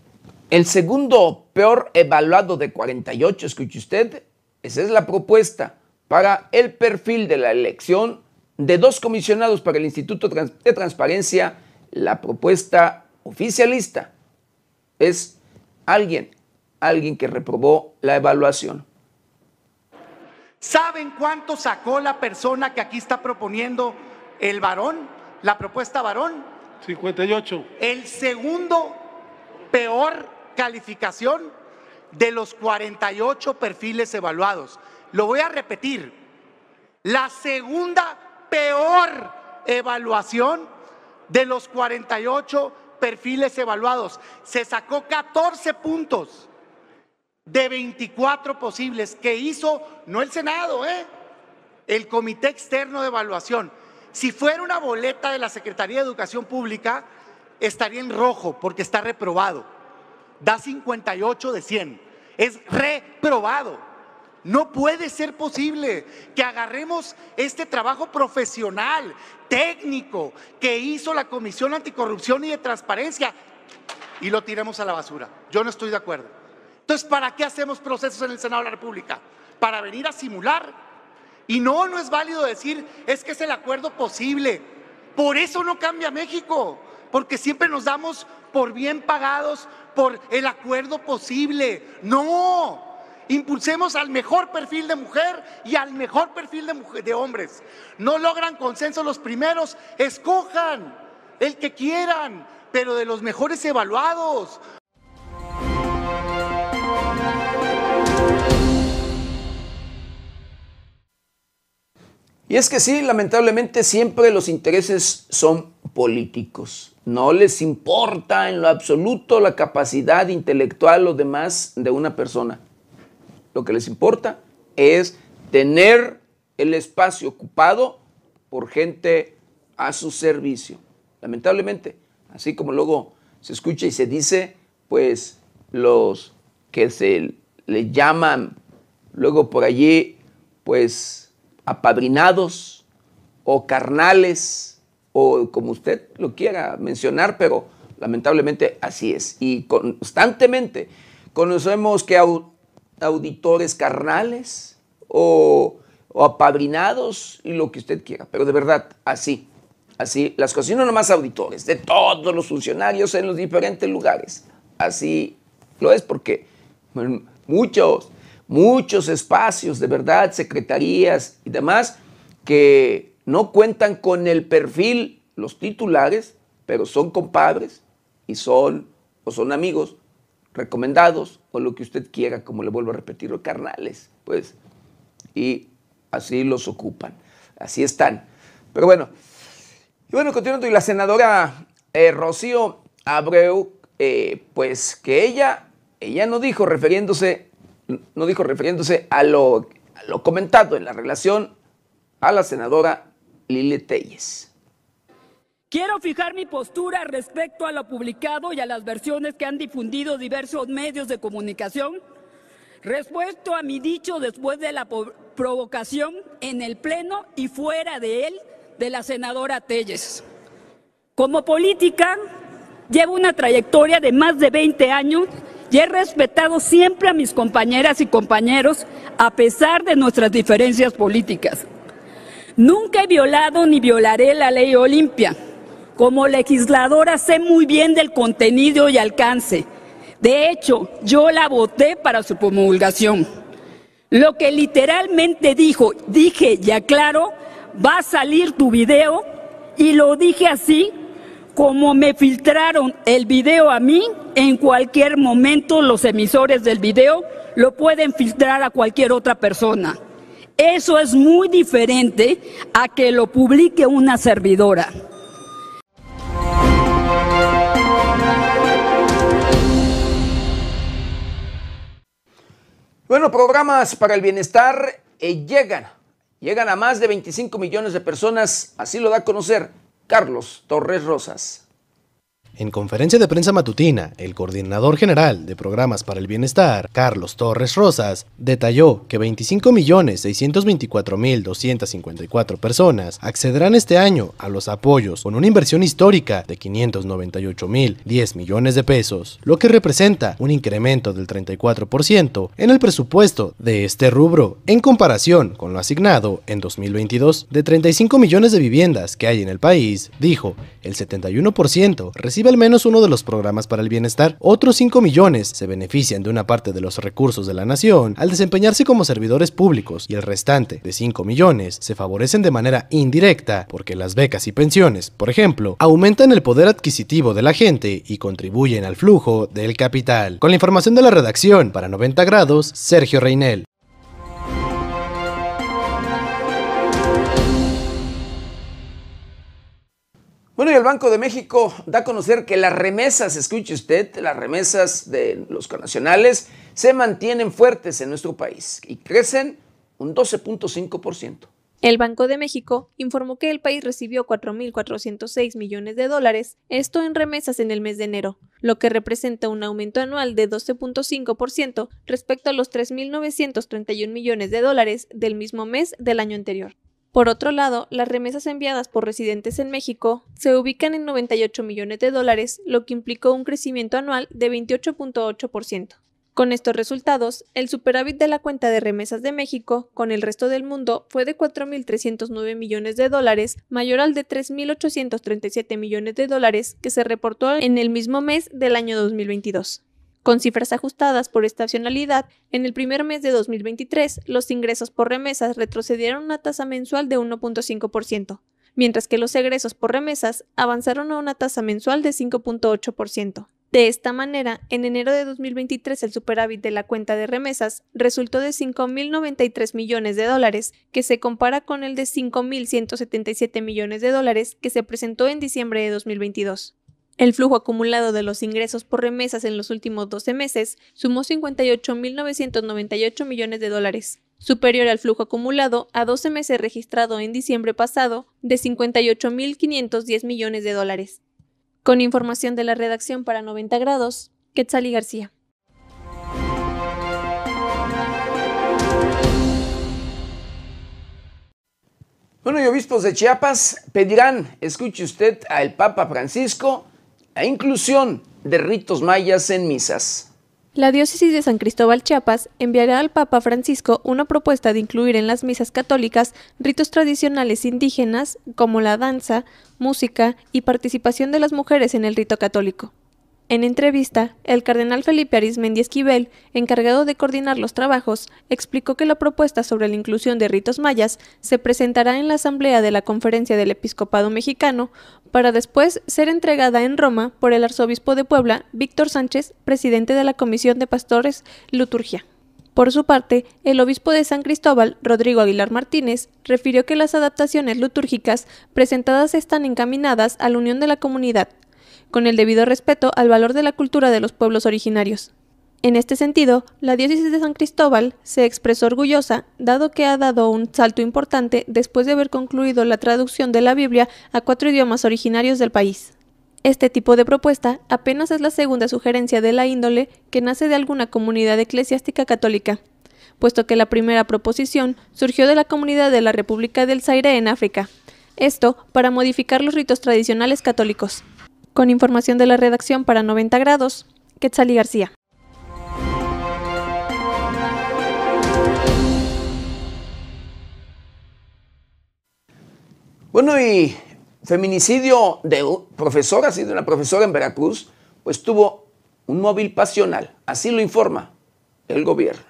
el segundo peor evaluado de 48, escuche usted, esa es la propuesta para el perfil de la elección de dos comisionados para el Instituto de Transparencia. La propuesta oficialista es alguien, alguien que reprobó la evaluación. ¿Saben cuánto sacó la persona que aquí está proponiendo el varón, la propuesta varón? 58. El segundo peor calificación de los 48 perfiles evaluados. Lo voy a repetir. La segunda peor evaluación de los 48 perfiles evaluados. Se sacó 14 puntos de 24 posibles que hizo no el Senado, ¿eh? el Comité Externo de Evaluación. Si fuera una boleta de la Secretaría de Educación Pública, estaría en rojo porque está reprobado. Da 58 de 100. Es reprobado. No puede ser posible que agarremos este trabajo profesional, técnico, que hizo la Comisión Anticorrupción y de Transparencia y lo tiremos a la basura. Yo no estoy de acuerdo. Entonces, ¿para qué hacemos procesos en el Senado de la República? ¿Para venir a simular? Y no, no es válido decir, es que es el acuerdo posible. Por eso no cambia México, porque siempre nos damos por bien pagados por el acuerdo posible. No, impulsemos al mejor perfil de mujer y al mejor perfil de, de hombres. No logran consenso los primeros, escojan el que quieran, pero de los mejores evaluados. Y es que sí, lamentablemente siempre los intereses son políticos. No les importa en lo absoluto la capacidad intelectual o demás de una persona. Lo que les importa es tener el espacio ocupado por gente a su servicio. Lamentablemente, así como luego se escucha y se dice, pues los que se le llaman luego por allí, pues apadrinados o carnales o como usted lo quiera mencionar, pero lamentablemente así es. Y constantemente conocemos que auditores carnales o, o, apadrinados y lo que usted quiera, pero de verdad, así, así, las cosas, y no nomás auditores, de todos los funcionarios en los diferentes lugares, así lo es porque muchos muchos espacios, de verdad, secretarías y demás, que no cuentan con el perfil, los titulares, pero son compadres y son o son amigos recomendados o lo que usted quiera, como le vuelvo a repetir, los carnales, pues, y así los ocupan, así están. Pero bueno, y bueno, continuando, y la senadora eh, Rocío Abreu, eh, pues que ella, ella no dijo refiriéndose no dijo refiriéndose a lo, comentado en la relación a la senadora Lili Telles. Quiero fijar mi postura respecto a lo publicado y a las versiones que han difundido diversos medios de comunicación respecto a mi dicho después de la provocación en el Pleno y fuera de él de la senadora Telles. Como política, llevo una trayectoria de más de 20 años y he respetado siempre a mis compañeras y compañeros a pesar de nuestras diferencias políticas. Nunca he violado ni violaré la ley Olimpia. Como legisladora sé muy bien del contenido y alcance. De hecho, yo la voté para su promulgación. Lo que literalmente dijo, dije y aclaro, va a salir tu video y lo dije así como me filtraron el video a mí, en cualquier momento los emisores del video lo pueden filtrar a cualquier otra persona. Eso es muy diferente a que lo publique una servidora. Bueno, programas para el bienestar eh, llegan, llegan a más de 25 millones de personas, así lo da a conocer Carlos Torres Rosas. En conferencia de prensa matutina, el coordinador general de programas para el bienestar, Carlos Torres Rosas, detalló que 25.624.254 personas accederán este año a los apoyos con una inversión histórica de 598.010 millones de pesos, lo que representa un incremento del 34% en el presupuesto de este rubro en comparación con lo asignado en 2022. De 35 millones de viviendas que hay en el país, dijo, el 71% recibe al menos uno de los programas para el bienestar. Otros 5 millones se benefician de una parte de los recursos de la nación al desempeñarse como servidores públicos y el restante de 5 millones se favorecen de manera indirecta porque las becas y pensiones, por ejemplo, aumentan el poder adquisitivo de la gente y contribuyen al flujo del capital. Con la información de la redacción para 90 grados, Sergio Reinel. Bueno, y el Banco de México da a conocer que las remesas, escuche usted, las remesas de los connacionales se mantienen fuertes en nuestro país y crecen un 12.5%. El Banco de México informó que el país recibió 4.406 millones de dólares, esto en remesas en el mes de enero, lo que representa un aumento anual de 12.5% respecto a los 3.931 millones de dólares del mismo mes del año anterior. Por otro lado, las remesas enviadas por residentes en México se ubican en 98 millones de dólares, lo que implicó un crecimiento anual de 28.8%. Con estos resultados, el superávit de la cuenta de remesas de México con el resto del mundo fue de 4.309 millones de dólares, mayor al de 3.837 millones de dólares que se reportó en el mismo mes del año 2022. Con cifras ajustadas por estacionalidad, en el primer mes de 2023, los ingresos por remesas retrocedieron una tasa mensual de 1.5%, mientras que los egresos por remesas avanzaron a una tasa mensual de 5.8%. De esta manera, en enero de 2023 el superávit de la cuenta de remesas resultó de 5.093 millones de dólares, que se compara con el de 5.177 millones de dólares que se presentó en diciembre de 2022. El flujo acumulado de los ingresos por remesas en los últimos 12 meses sumó 58.998 millones de dólares, superior al flujo acumulado a 12 meses registrado en diciembre pasado de 58.510 millones de dólares. Con información de la redacción para 90 grados, Quetzali García. Bueno, y obispos de Chiapas pedirán, escuche usted, al Papa Francisco la inclusión de ritos mayas en misas. La diócesis de San Cristóbal Chiapas enviará al Papa Francisco una propuesta de incluir en las misas católicas ritos tradicionales indígenas como la danza, música y participación de las mujeres en el rito católico. En entrevista, el cardenal Felipe Arismendi Esquivel, encargado de coordinar los trabajos, explicó que la propuesta sobre la inclusión de ritos mayas se presentará en la Asamblea de la Conferencia del Episcopado Mexicano para después ser entregada en Roma por el arzobispo de Puebla, Víctor Sánchez, presidente de la Comisión de Pastores Liturgia. Por su parte, el obispo de San Cristóbal, Rodrigo Aguilar Martínez, refirió que las adaptaciones litúrgicas presentadas están encaminadas a la unión de la comunidad, con el debido respeto al valor de la cultura de los pueblos originarios. En este sentido, la diócesis de San Cristóbal se expresó orgullosa, dado que ha dado un salto importante después de haber concluido la traducción de la Biblia a cuatro idiomas originarios del país. Este tipo de propuesta apenas es la segunda sugerencia de la índole que nace de alguna comunidad eclesiástica católica, puesto que la primera proposición surgió de la comunidad de la República del Zaire en África, esto para modificar los ritos tradicionales católicos. Con información de la redacción para 90 grados, Quetzali García. Bueno, y feminicidio de profesora, sí, de una profesora en Veracruz, pues tuvo un móvil pasional. Así lo informa el gobierno.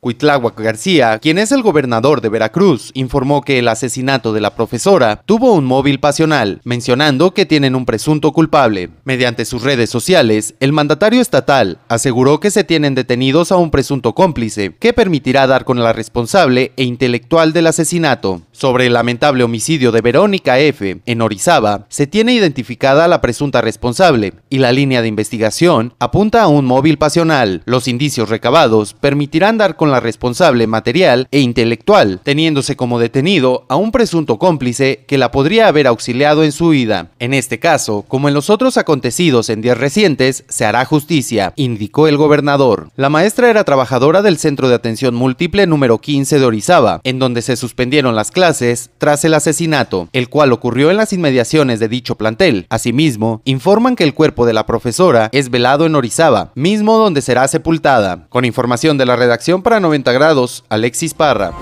Cuitláhuac García, quien es el gobernador de Veracruz, informó que el asesinato de la profesora tuvo un móvil pasional, mencionando que tienen un presunto culpable. Mediante sus redes sociales, el mandatario estatal aseguró que se tienen detenidos a un presunto cómplice, que permitirá dar con la responsable e intelectual del asesinato. Sobre el lamentable homicidio de Verónica F. en Orizaba, se tiene identificada la presunta responsable, y la línea de investigación apunta a un móvil pasional. Los indicios recabados permitirán dar con la responsable material e intelectual, teniéndose como detenido a un presunto cómplice que la podría haber auxiliado en su huida. En este caso, como en los otros acontecidos en días recientes, se hará justicia, indicó el gobernador. La maestra era trabajadora del Centro de Atención Múltiple número 15 de Orizaba, en donde se suspendieron las clases tras el asesinato, el cual ocurrió en las inmediaciones de dicho plantel. Asimismo, informan que el cuerpo de la profesora es velado en Orizaba, mismo donde será sepultada. Con información de la redacción para 90 grados, Alexis Parra.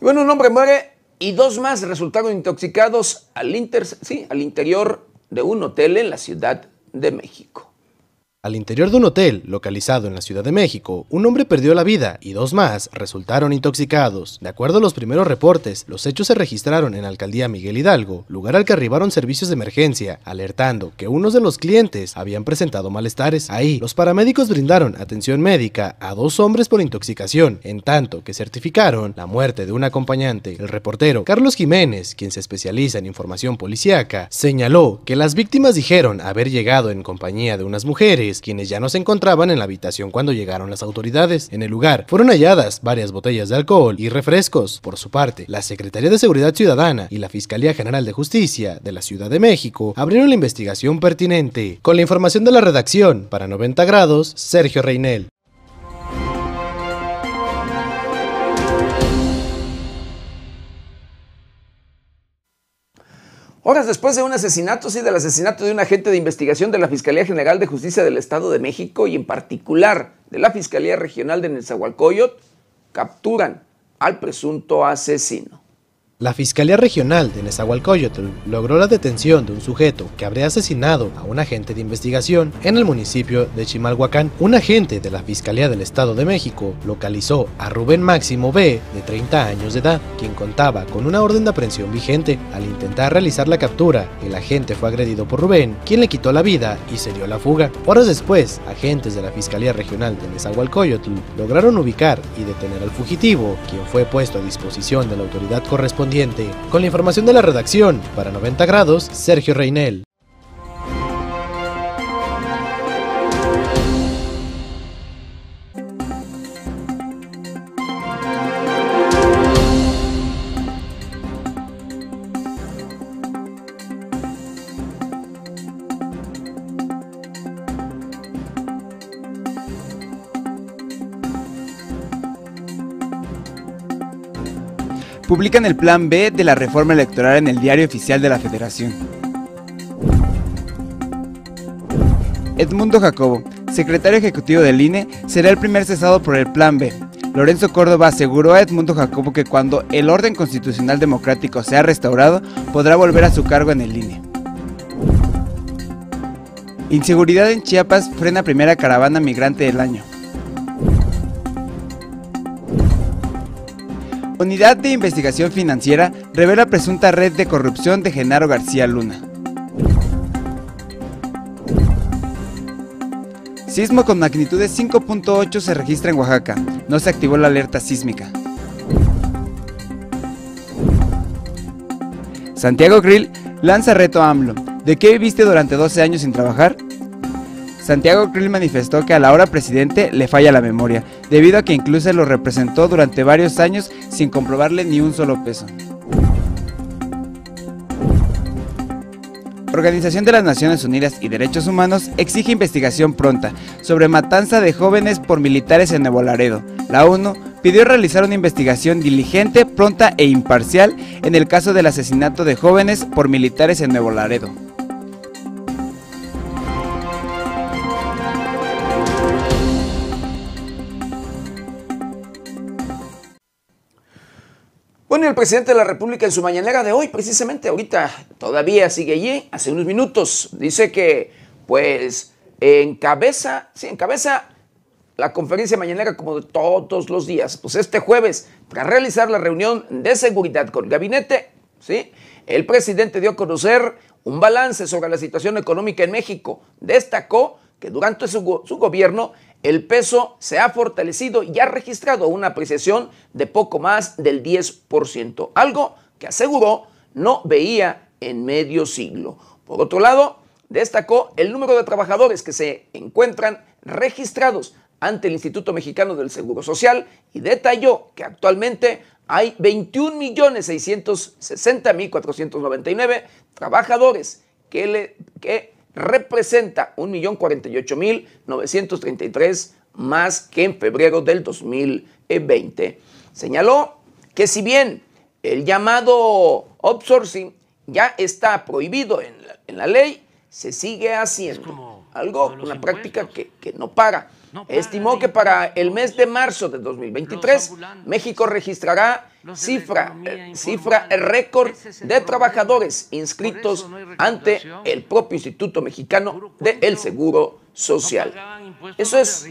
Bueno, un hombre muere y dos más resultaron intoxicados al, inter sí, al interior de un hotel en la Ciudad de México. Al interior de un hotel localizado en la Ciudad de México, un hombre perdió la vida y dos más resultaron intoxicados. De acuerdo a los primeros reportes, los hechos se registraron en la alcaldía Miguel Hidalgo, lugar al que arribaron servicios de emergencia, alertando que unos de los clientes habían presentado malestares. Ahí, los paramédicos brindaron atención médica a dos hombres por intoxicación, en tanto que certificaron la muerte de un acompañante. El reportero Carlos Jiménez, quien se especializa en información policíaca, señaló que las víctimas dijeron haber llegado en compañía de unas mujeres quienes ya no se encontraban en la habitación cuando llegaron las autoridades. En el lugar fueron halladas varias botellas de alcohol y refrescos. Por su parte, la Secretaría de Seguridad Ciudadana y la Fiscalía General de Justicia de la Ciudad de México abrieron la investigación pertinente. Con la información de la redacción, para 90 grados, Sergio Reinel. Horas después de un asesinato, sí, del asesinato de un agente de investigación de la Fiscalía General de Justicia del Estado de México y en particular de la Fiscalía Regional de Nezahualcóyotl, capturan al presunto asesino. La Fiscalía Regional de Nezahualcóyotl logró la detención de un sujeto que habría asesinado a un agente de investigación en el municipio de Chimalhuacán. Un agente de la Fiscalía del Estado de México localizó a Rubén Máximo B, de 30 años de edad, quien contaba con una orden de aprehensión vigente. Al intentar realizar la captura, el agente fue agredido por Rubén, quien le quitó la vida y se dio la fuga. Horas después, agentes de la Fiscalía Regional de Nezahualcóyotl lograron ubicar y detener al fugitivo, quien fue puesto a disposición de la autoridad con la información de la redacción, para 90 grados, Sergio Reinel. Publican el plan B de la reforma electoral en el diario oficial de la Federación. Edmundo Jacobo, secretario ejecutivo del INE, será el primer cesado por el plan B. Lorenzo Córdoba aseguró a Edmundo Jacobo que cuando el orden constitucional democrático sea restaurado, podrá volver a su cargo en el INE. Inseguridad en Chiapas frena primera caravana migrante del año. Unidad de Investigación Financiera revela presunta red de corrupción de Genaro García Luna. Sismo con magnitud de 5.8 se registra en Oaxaca. No se activó la alerta sísmica. Santiago Grill lanza reto a AMLO. ¿De qué viviste durante 12 años sin trabajar? Santiago Krill manifestó que a la hora presidente le falla la memoria, debido a que incluso lo representó durante varios años sin comprobarle ni un solo peso. Organización de las Naciones Unidas y Derechos Humanos exige investigación pronta sobre matanza de jóvenes por militares en Nuevo Laredo. La ONU pidió realizar una investigación diligente, pronta e imparcial en el caso del asesinato de jóvenes por militares en Nuevo Laredo. El presidente de la República en su mañanera de hoy, precisamente ahorita todavía sigue allí, hace unos minutos, dice que pues encabeza, sí, encabeza la conferencia mañanera como de todos los días. Pues este jueves, para realizar la reunión de seguridad con el gabinete, ¿sí? el presidente dio a conocer un balance sobre la situación económica en México. Destacó que durante su gobierno el peso se ha fortalecido y ha registrado una apreciación de poco más del 10%, algo que aseguró no veía en medio siglo. Por otro lado, destacó el número de trabajadores que se encuentran registrados ante el Instituto Mexicano del Seguro Social y detalló que actualmente hay 21.660.499 trabajadores que, le, que representa 1.048.933 más que en febrero del 2020. Señaló que si bien el llamado outsourcing ya está prohibido en la, en la ley, se sigue haciendo. Algo, una práctica que, que no para. Estimó que para el mes de marzo de 2023, México registrará cifra, eh, cifra récord de trabajadores inscritos ante el propio Instituto Mexicano del Seguro Social. Eso es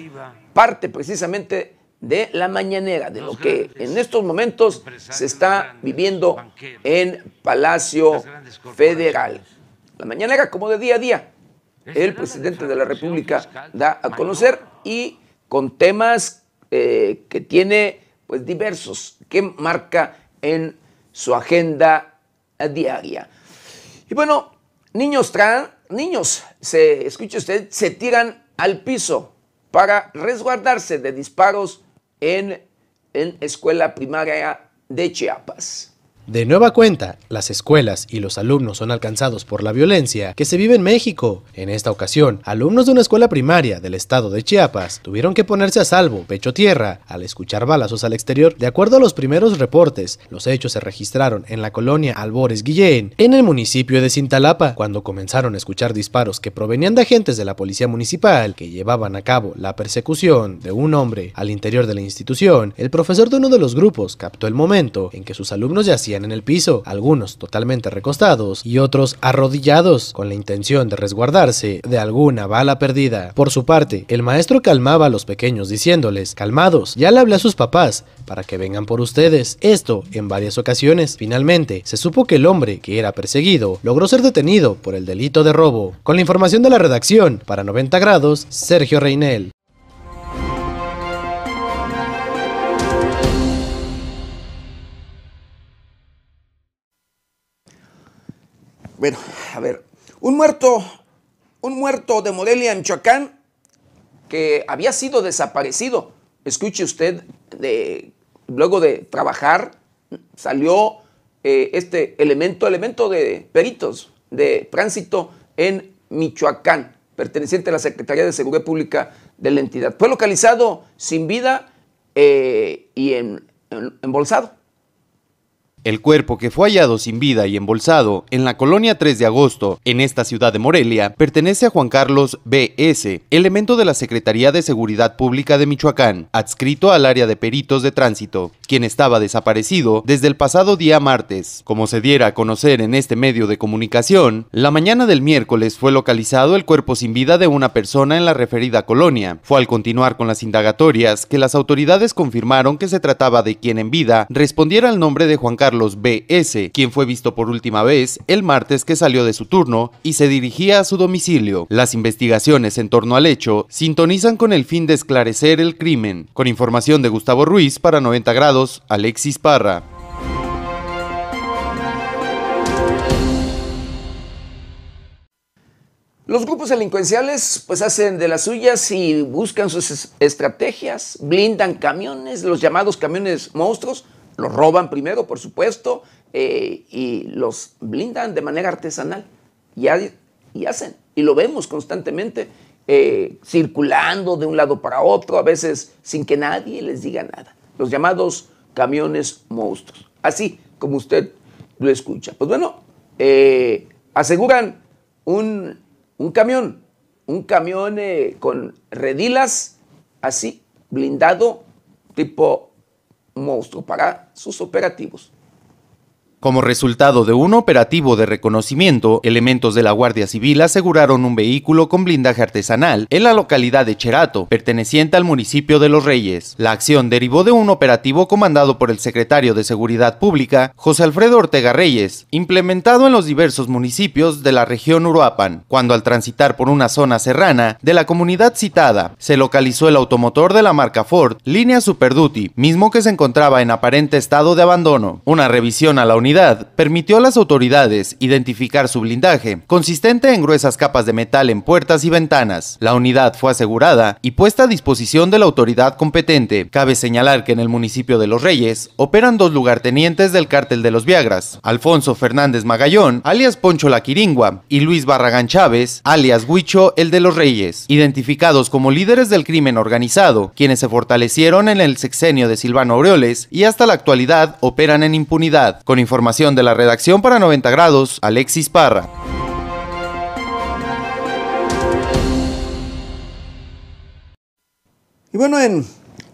parte precisamente de la mañanera, de lo que en estos momentos se está viviendo en Palacio Federal. La mañanera como de día a día. El presidente de la República da a conocer y con temas eh, que tiene pues diversos, que marca en su agenda diaria. Y bueno, niños, niños, se, escuche usted, se tiran al piso para resguardarse de disparos en, en escuela primaria de Chiapas. De nueva cuenta, las escuelas y los alumnos son alcanzados por la violencia que se vive en México. En esta ocasión, alumnos de una escuela primaria del estado de Chiapas tuvieron que ponerse a salvo, pecho tierra, al escuchar balazos al exterior. De acuerdo a los primeros reportes, los hechos se registraron en la colonia Albores Guillén, en el municipio de Cintalapa, cuando comenzaron a escuchar disparos que provenían de agentes de la policía municipal que llevaban a cabo la persecución de un hombre al interior de la institución. El profesor de uno de los grupos captó el momento en que sus alumnos yacían en el piso, algunos totalmente recostados y otros arrodillados, con la intención de resguardarse de alguna bala perdida. Por su parte, el maestro calmaba a los pequeños diciéndoles, calmados, ya le hablé a sus papás, para que vengan por ustedes. Esto en varias ocasiones. Finalmente, se supo que el hombre, que era perseguido, logró ser detenido por el delito de robo. Con la información de la redacción, para 90 grados, Sergio Reinel. Bueno, a ver, un muerto, un muerto de Morelia, Michoacán, que había sido desaparecido. Escuche usted, luego de trabajar, salió eh, este elemento, elemento de peritos de tránsito en Michoacán, perteneciente a la Secretaría de Seguridad Pública de la entidad. Fue localizado sin vida eh, y en, embolsado. El cuerpo que fue hallado sin vida y embolsado en la colonia 3 de agosto, en esta ciudad de Morelia, pertenece a Juan Carlos B.S., elemento de la Secretaría de Seguridad Pública de Michoacán, adscrito al área de peritos de tránsito, quien estaba desaparecido desde el pasado día martes. Como se diera a conocer en este medio de comunicación, la mañana del miércoles fue localizado el cuerpo sin vida de una persona en la referida colonia. Fue al continuar con las indagatorias que las autoridades confirmaron que se trataba de quien en vida respondiera al nombre de Juan Carlos Carlos B.S., quien fue visto por última vez el martes que salió de su turno y se dirigía a su domicilio. Las investigaciones en torno al hecho sintonizan con el fin de esclarecer el crimen. Con información de Gustavo Ruiz para 90 grados, Alexis Parra. Los grupos delincuenciales pues hacen de las suyas y buscan sus estrategias, blindan camiones, los llamados camiones monstruos, los roban primero, por supuesto, eh, y los blindan de manera artesanal. Y, hacen, y lo vemos constantemente, eh, circulando de un lado para otro, a veces sin que nadie les diga nada. Los llamados camiones monstruos. Así como usted lo escucha. Pues bueno, eh, aseguran un, un, camión, un camión con redilas así, blindado, tipo monstruo para sus operativos. Como resultado de un operativo de reconocimiento, elementos de la Guardia Civil aseguraron un vehículo con blindaje artesanal en la localidad de Cherato, perteneciente al municipio de Los Reyes. La acción derivó de un operativo comandado por el secretario de Seguridad Pública, José Alfredo Ortega Reyes, implementado en los diversos municipios de la región Uruapan, cuando al transitar por una zona serrana de la comunidad citada, se localizó el automotor de la marca Ford, línea Super Duty, mismo que se encontraba en aparente estado de abandono. Una revisión a la unidad permitió a las autoridades identificar su blindaje, consistente en gruesas capas de metal en puertas y ventanas. La unidad fue asegurada y puesta a disposición de la autoridad competente. Cabe señalar que en el municipio de Los Reyes operan dos lugartenientes del cártel de los Viagras, Alfonso Fernández Magallón, alias Poncho La Quiringua, y Luis Barragán Chávez, alias Huicho el de los Reyes, identificados como líderes del crimen organizado, quienes se fortalecieron en el sexenio de Silvano Aureoles y hasta la actualidad operan en impunidad. Con información de la redacción para 90 grados, Alexis Parra. Y bueno, en,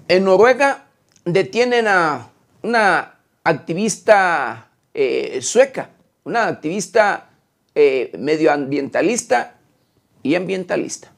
en Noruega detienen a una activista eh, sueca, una activista eh, medioambientalista y ambientalista.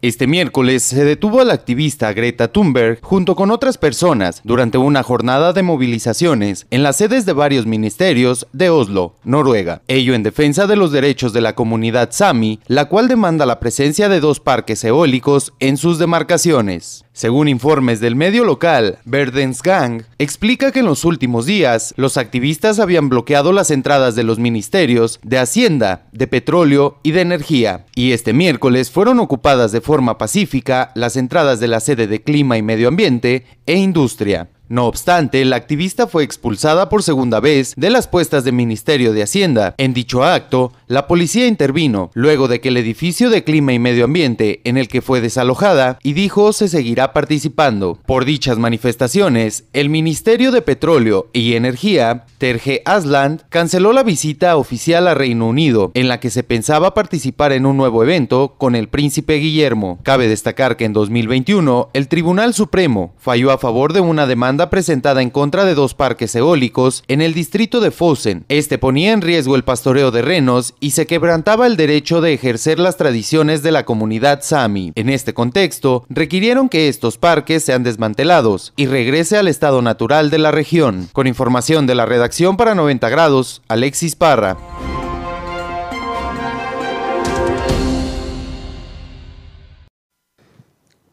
Este miércoles se detuvo a la activista Greta Thunberg junto con otras personas durante una jornada de movilizaciones en las sedes de varios ministerios de Oslo, Noruega. Ello en defensa de los derechos de la comunidad Sami, la cual demanda la presencia de dos parques eólicos en sus demarcaciones. Según informes del medio local, Verdensgang explica que en los últimos días los activistas habían bloqueado las entradas de los ministerios de Hacienda, de Petróleo y de Energía, y este miércoles fueron ocupadas de forma pacífica las entradas de la sede de Clima y Medio Ambiente e Industria. No obstante, la activista fue expulsada por segunda vez de las puestas de Ministerio de Hacienda. En dicho acto, la policía intervino luego de que el edificio de Clima y Medio Ambiente en el que fue desalojada y dijo se seguirá participando. Por dichas manifestaciones, el Ministerio de Petróleo y Energía, Terje Asland, canceló la visita oficial a Reino Unido, en la que se pensaba participar en un nuevo evento con el príncipe Guillermo. Cabe destacar que en 2021, el Tribunal Supremo falló a favor de una demanda presentada en contra de dos parques eólicos en el distrito de Fosen. Este ponía en riesgo el pastoreo de renos y se quebrantaba el derecho de ejercer las tradiciones de la comunidad Sami. En este contexto, requirieron que estos parques sean desmantelados y regrese al estado natural de la región. Con información de la redacción para 90 grados, Alexis Parra.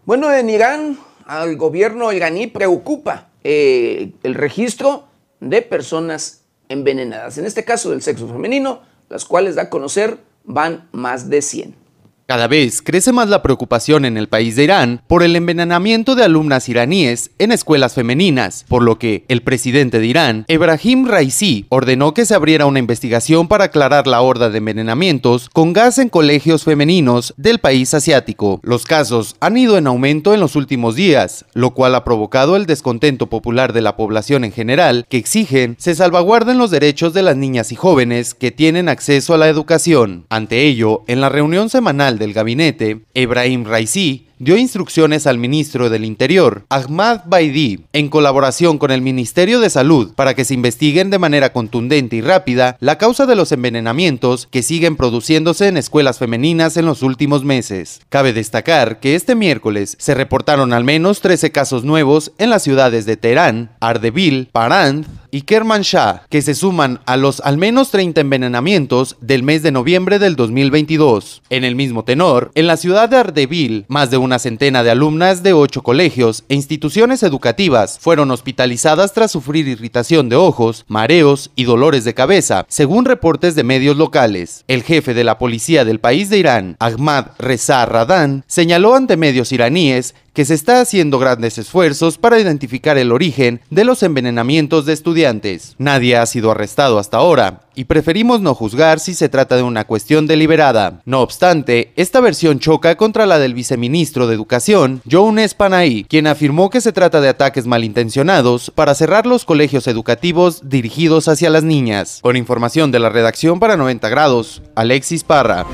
Bueno, en Irán al gobierno iraní preocupa eh, el registro de personas envenenadas, en este caso del sexo femenino, las cuales da a conocer van más de 100. Cada vez crece más la preocupación en el país de Irán por el envenenamiento de alumnas iraníes en escuelas femeninas, por lo que el presidente de Irán, Ebrahim Raisi, ordenó que se abriera una investigación para aclarar la horda de envenenamientos con gas en colegios femeninos del país asiático. Los casos han ido en aumento en los últimos días, lo cual ha provocado el descontento popular de la población en general, que exigen se salvaguarden los derechos de las niñas y jóvenes que tienen acceso a la educación. Ante ello, en la reunión semanal del gabinete, Ebrahim Raisi dio instrucciones al ministro del Interior, Ahmad Baidi, en colaboración con el Ministerio de Salud, para que se investiguen de manera contundente y rápida la causa de los envenenamientos que siguen produciéndose en escuelas femeninas en los últimos meses. Cabe destacar que este miércoles se reportaron al menos 13 casos nuevos en las ciudades de Teherán, Ardebil, Parand y Kermanshah, que se suman a los al menos 30 envenenamientos del mes de noviembre del 2022. En el mismo tenor, en la ciudad de Ardebil, más de una centena de alumnas de ocho colegios e instituciones educativas fueron hospitalizadas tras sufrir irritación de ojos, mareos y dolores de cabeza, según reportes de medios locales. El jefe de la policía del país de Irán, Ahmad Reza Radan, señaló ante medios iraníes que se está haciendo grandes esfuerzos para identificar el origen de los envenenamientos de estudiantes. Nadie ha sido arrestado hasta ahora, y preferimos no juzgar si se trata de una cuestión deliberada. No obstante, esta versión choca contra la del viceministro de Educación, Joan Espanay, quien afirmó que se trata de ataques malintencionados para cerrar los colegios educativos dirigidos hacia las niñas. Con información de la redacción para 90 grados, Alexis Parra.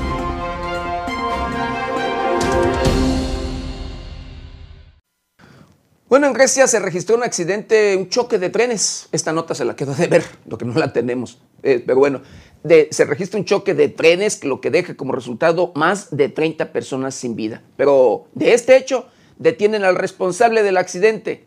Bueno, en Grecia se registró un accidente, un choque de trenes. Esta nota se la quedó de ver, lo que no la tenemos. Eh, pero bueno, se registra un choque de trenes, lo que deja como resultado más de 30 personas sin vida. Pero de este hecho, detienen al responsable del accidente.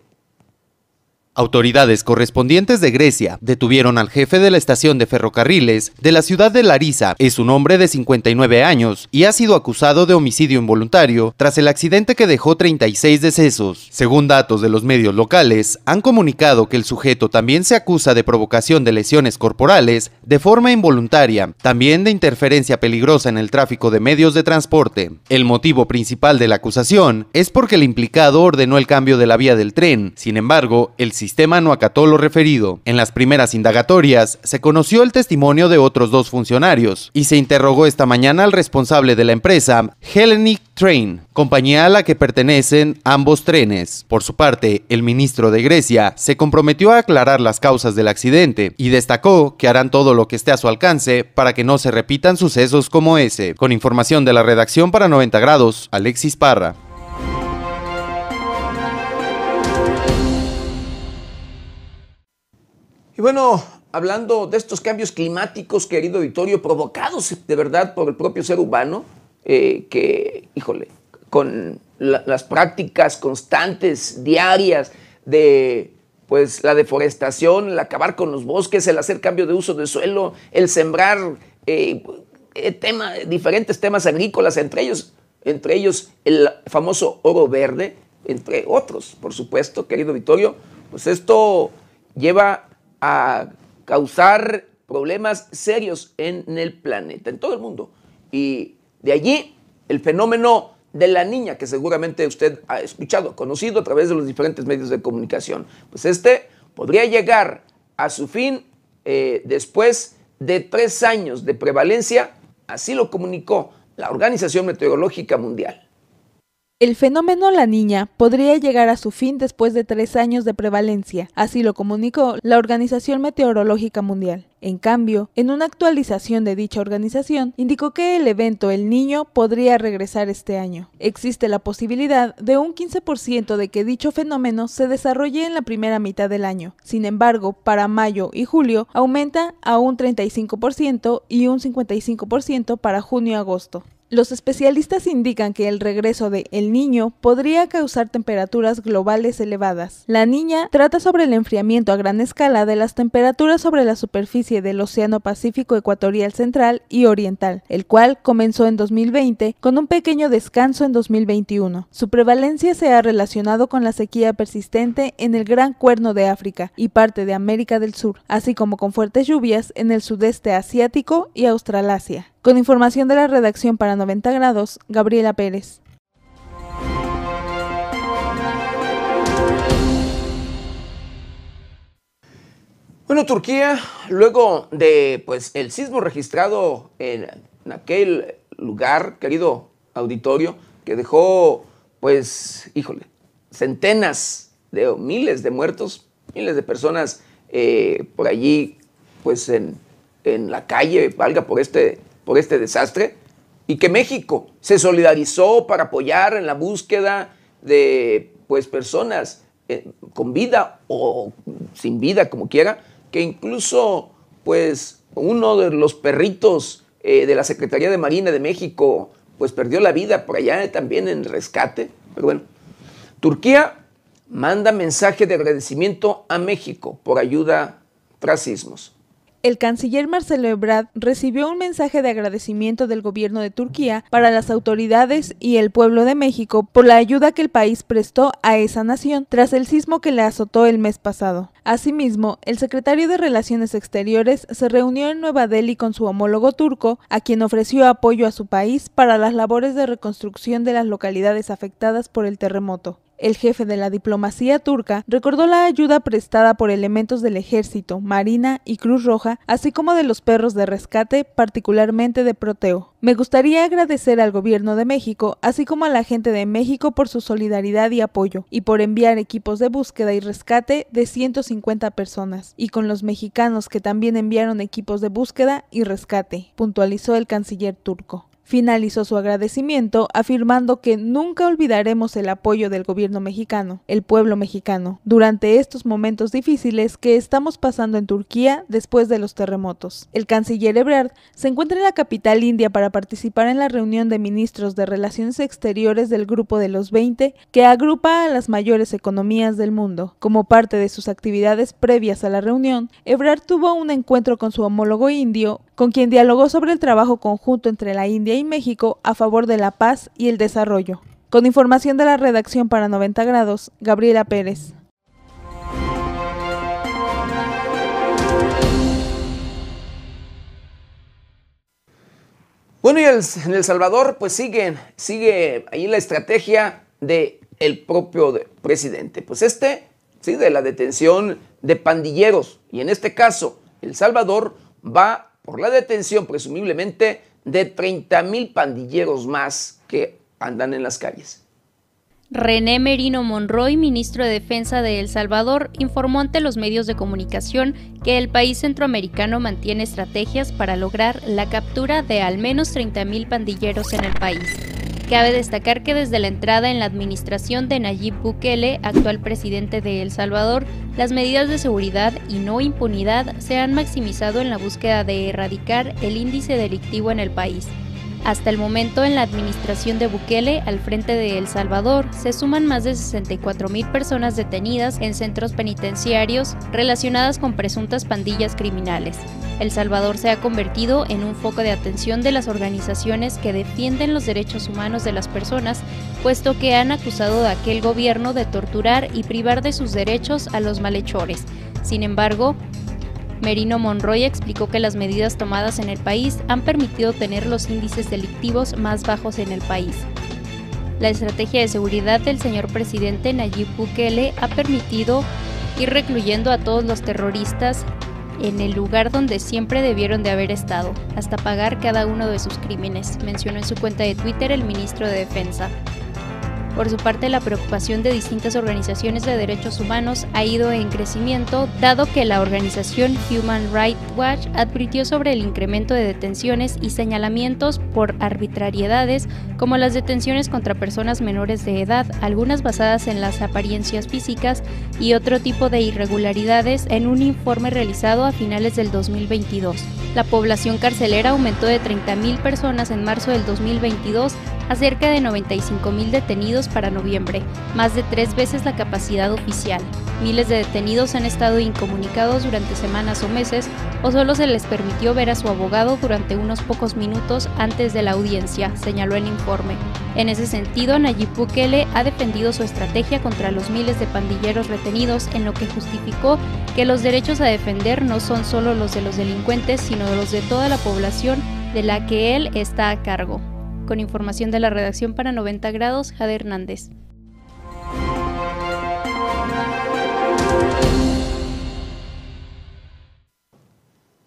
Autoridades correspondientes de Grecia detuvieron al jefe de la estación de ferrocarriles de la ciudad de Larisa. Es un hombre de 59 años y ha sido acusado de homicidio involuntario tras el accidente que dejó 36 decesos. Según datos de los medios locales, han comunicado que el sujeto también se acusa de provocación de lesiones corporales de forma involuntaria, también de interferencia peligrosa en el tráfico de medios de transporte. El motivo principal de la acusación es porque el implicado ordenó el cambio de la vía del tren. Sin embargo, el sistema no acató lo referido. En las primeras indagatorias se conoció el testimonio de otros dos funcionarios y se interrogó esta mañana al responsable de la empresa, Hellenic Train, compañía a la que pertenecen ambos trenes. Por su parte, el ministro de Grecia se comprometió a aclarar las causas del accidente y destacó que harán todo lo que esté a su alcance para que no se repitan sucesos como ese. Con información de la redacción para 90 grados, Alexis Parra. Y bueno, hablando de estos cambios climáticos, querido Vittorio, provocados de verdad por el propio ser humano, eh, que, híjole, con las prácticas constantes, diarias, de pues la deforestación, el acabar con los bosques, el hacer cambio de uso de suelo, el sembrar eh, eh, diferentes temas agrícolas, entre ellos, entre ellos el famoso oro verde, entre otros, por supuesto, querido Vittorio, pues esto lleva a causar problemas serios en el planeta, en todo el mundo. Y de allí el fenómeno de la niña, que seguramente usted ha escuchado, conocido a través de los diferentes medios de comunicación. Pues este podría llegar a su fin eh, después de tres años de prevalencia, así lo comunicó la Organización Meteorológica Mundial. El fenómeno La Niña podría llegar a su fin después de tres años de prevalencia, así lo comunicó la Organización Meteorológica Mundial. En cambio, en una actualización de dicha organización, indicó que el evento El Niño podría regresar este año. Existe la posibilidad de un 15% de que dicho fenómeno se desarrolle en la primera mitad del año. Sin embargo, para mayo y julio aumenta a un 35% y un 55% para junio-agosto. Los especialistas indican que el regreso de El Niño podría causar temperaturas globales elevadas. La Niña trata sobre el enfriamiento a gran escala de las temperaturas sobre la superficie del Océano Pacífico Ecuatorial Central y Oriental, el cual comenzó en 2020 con un pequeño descanso en 2021. Su prevalencia se ha relacionado con la sequía persistente en el Gran Cuerno de África y parte de América del Sur, así como con fuertes lluvias en el sudeste asiático y Australasia. Con información de la redacción para 90 grados, Gabriela Pérez. Bueno, Turquía, luego de pues el sismo registrado en, aquel lugar, querido auditorio, que dejó pues, híjole, centenas de miles de muertos, miles de personas eh, por allí, pues en, en la calle, valga por este por este desastre y que México se solidarizó para apoyar en la búsqueda de pues, personas eh, con vida o sin vida, como quiera, que incluso pues, uno de los perritos eh, de la Secretaría de Marina de México pues perdió la vida por allá también en rescate. Pero bueno, Turquía manda mensaje de agradecimiento a México por ayuda tras sismos el canciller Marcelo Ebrard recibió un mensaje de agradecimiento del gobierno de Turquía para las autoridades y el pueblo de México por la ayuda que el país prestó a esa nación tras el sismo que le azotó el mes pasado. Asimismo, el secretario de Relaciones Exteriores se reunió en Nueva Delhi con su homólogo turco, a quien ofreció apoyo a su país para las labores de reconstrucción de las localidades afectadas por el terremoto. El jefe de la diplomacia turca recordó la ayuda prestada por elementos del ejército, marina y Cruz Roja, así como de los perros de rescate, particularmente de Proteo. Me gustaría agradecer al gobierno de México, así como a la gente de México por su solidaridad y apoyo, y por enviar equipos de búsqueda y rescate de 150 personas, y con los mexicanos que también enviaron equipos de búsqueda y rescate, puntualizó el canciller turco. Finalizó su agradecimiento afirmando que nunca olvidaremos el apoyo del gobierno mexicano, el pueblo mexicano, durante estos momentos difíciles que estamos pasando en Turquía después de los terremotos. El canciller Ebrard se encuentra en la capital india para participar en la reunión de ministros de Relaciones Exteriores del Grupo de los 20 que agrupa a las mayores economías del mundo. Como parte de sus actividades previas a la reunión, Ebrard tuvo un encuentro con su homólogo indio, con quien dialogó sobre el trabajo conjunto entre la India y México a favor de la paz y el desarrollo. Con información de la redacción para 90 grados, Gabriela Pérez. Bueno, y en El Salvador, pues siguen, sigue ahí la estrategia de el propio presidente. Pues este, sí, de la detención de pandilleros. Y en este caso, El Salvador va por la detención, presumiblemente, de 30 mil pandilleros más que andan en las calles. René Merino Monroy, ministro de Defensa de El Salvador, informó ante los medios de comunicación que el país centroamericano mantiene estrategias para lograr la captura de al menos 30.000 pandilleros en el país. Cabe destacar que desde la entrada en la administración de Nayib Bukele, actual presidente de El Salvador, las medidas de seguridad y no impunidad se han maximizado en la búsqueda de erradicar el índice delictivo en el país. Hasta el momento, en la administración de Bukele, al frente de El Salvador, se suman más de 64.000 personas detenidas en centros penitenciarios relacionadas con presuntas pandillas criminales. El Salvador se ha convertido en un foco de atención de las organizaciones que defienden los derechos humanos de las personas, puesto que han acusado a aquel gobierno de torturar y privar de sus derechos a los malhechores. Sin embargo, Merino Monroy explicó que las medidas tomadas en el país han permitido tener los índices delictivos más bajos en el país. La estrategia de seguridad del señor presidente Nayib Bukele ha permitido ir recluyendo a todos los terroristas en el lugar donde siempre debieron de haber estado, hasta pagar cada uno de sus crímenes, mencionó en su cuenta de Twitter el ministro de Defensa. Por su parte, la preocupación de distintas organizaciones de derechos humanos ha ido en crecimiento, dado que la organización Human Rights Watch advirtió sobre el incremento de detenciones y señalamientos por arbitrariedades, como las detenciones contra personas menores de edad, algunas basadas en las apariencias físicas y otro tipo de irregularidades en un informe realizado a finales del 2022. La población carcelera aumentó de 30.000 personas en marzo del 2022 a cerca de 95.000 detenidos para noviembre, más de tres veces la capacidad oficial. Miles de detenidos han estado incomunicados durante semanas o meses o solo se les permitió ver a su abogado durante unos pocos minutos antes de la audiencia, señaló el informe. En ese sentido, Nayib Bukele ha defendido su estrategia contra los miles de pandilleros retenidos en lo que justificó que los derechos a defender no son solo los de los delincuentes, sino los de toda la población de la que él está a cargo. Con información de la redacción para 90 grados, Jade Hernández.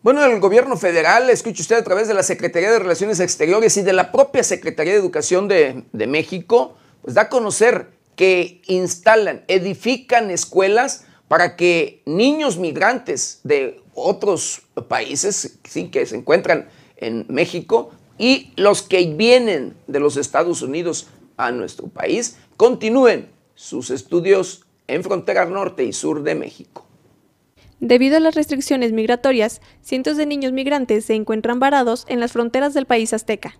Bueno, el gobierno federal, escuche usted a través de la Secretaría de Relaciones Exteriores y de la propia Secretaría de Educación de, de México, pues da a conocer que instalan, edifican escuelas para que niños migrantes de otros países, sí, que se encuentran en México, y los que vienen de los Estados Unidos a nuestro país continúen sus estudios en frontera norte y sur de México. Debido a las restricciones migratorias, cientos de niños migrantes se encuentran varados en las fronteras del país azteca,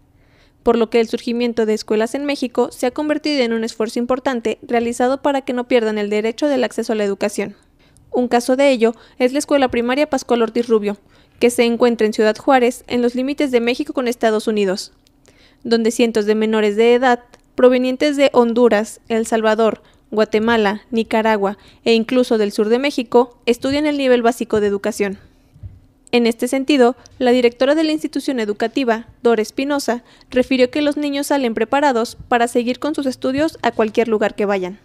por lo que el surgimiento de escuelas en México se ha convertido en un esfuerzo importante realizado para que no pierdan el derecho del acceso a la educación. Un caso de ello es la escuela primaria Pascual Ortiz Rubio, que se encuentra en Ciudad Juárez, en los límites de México con Estados Unidos, donde cientos de menores de edad, provenientes de Honduras, El Salvador, Guatemala, Nicaragua e incluso del sur de México, estudian el nivel básico de educación. En este sentido, la directora de la institución educativa, Dora Espinosa, refirió que los niños salen preparados para seguir con sus estudios a cualquier lugar que vayan.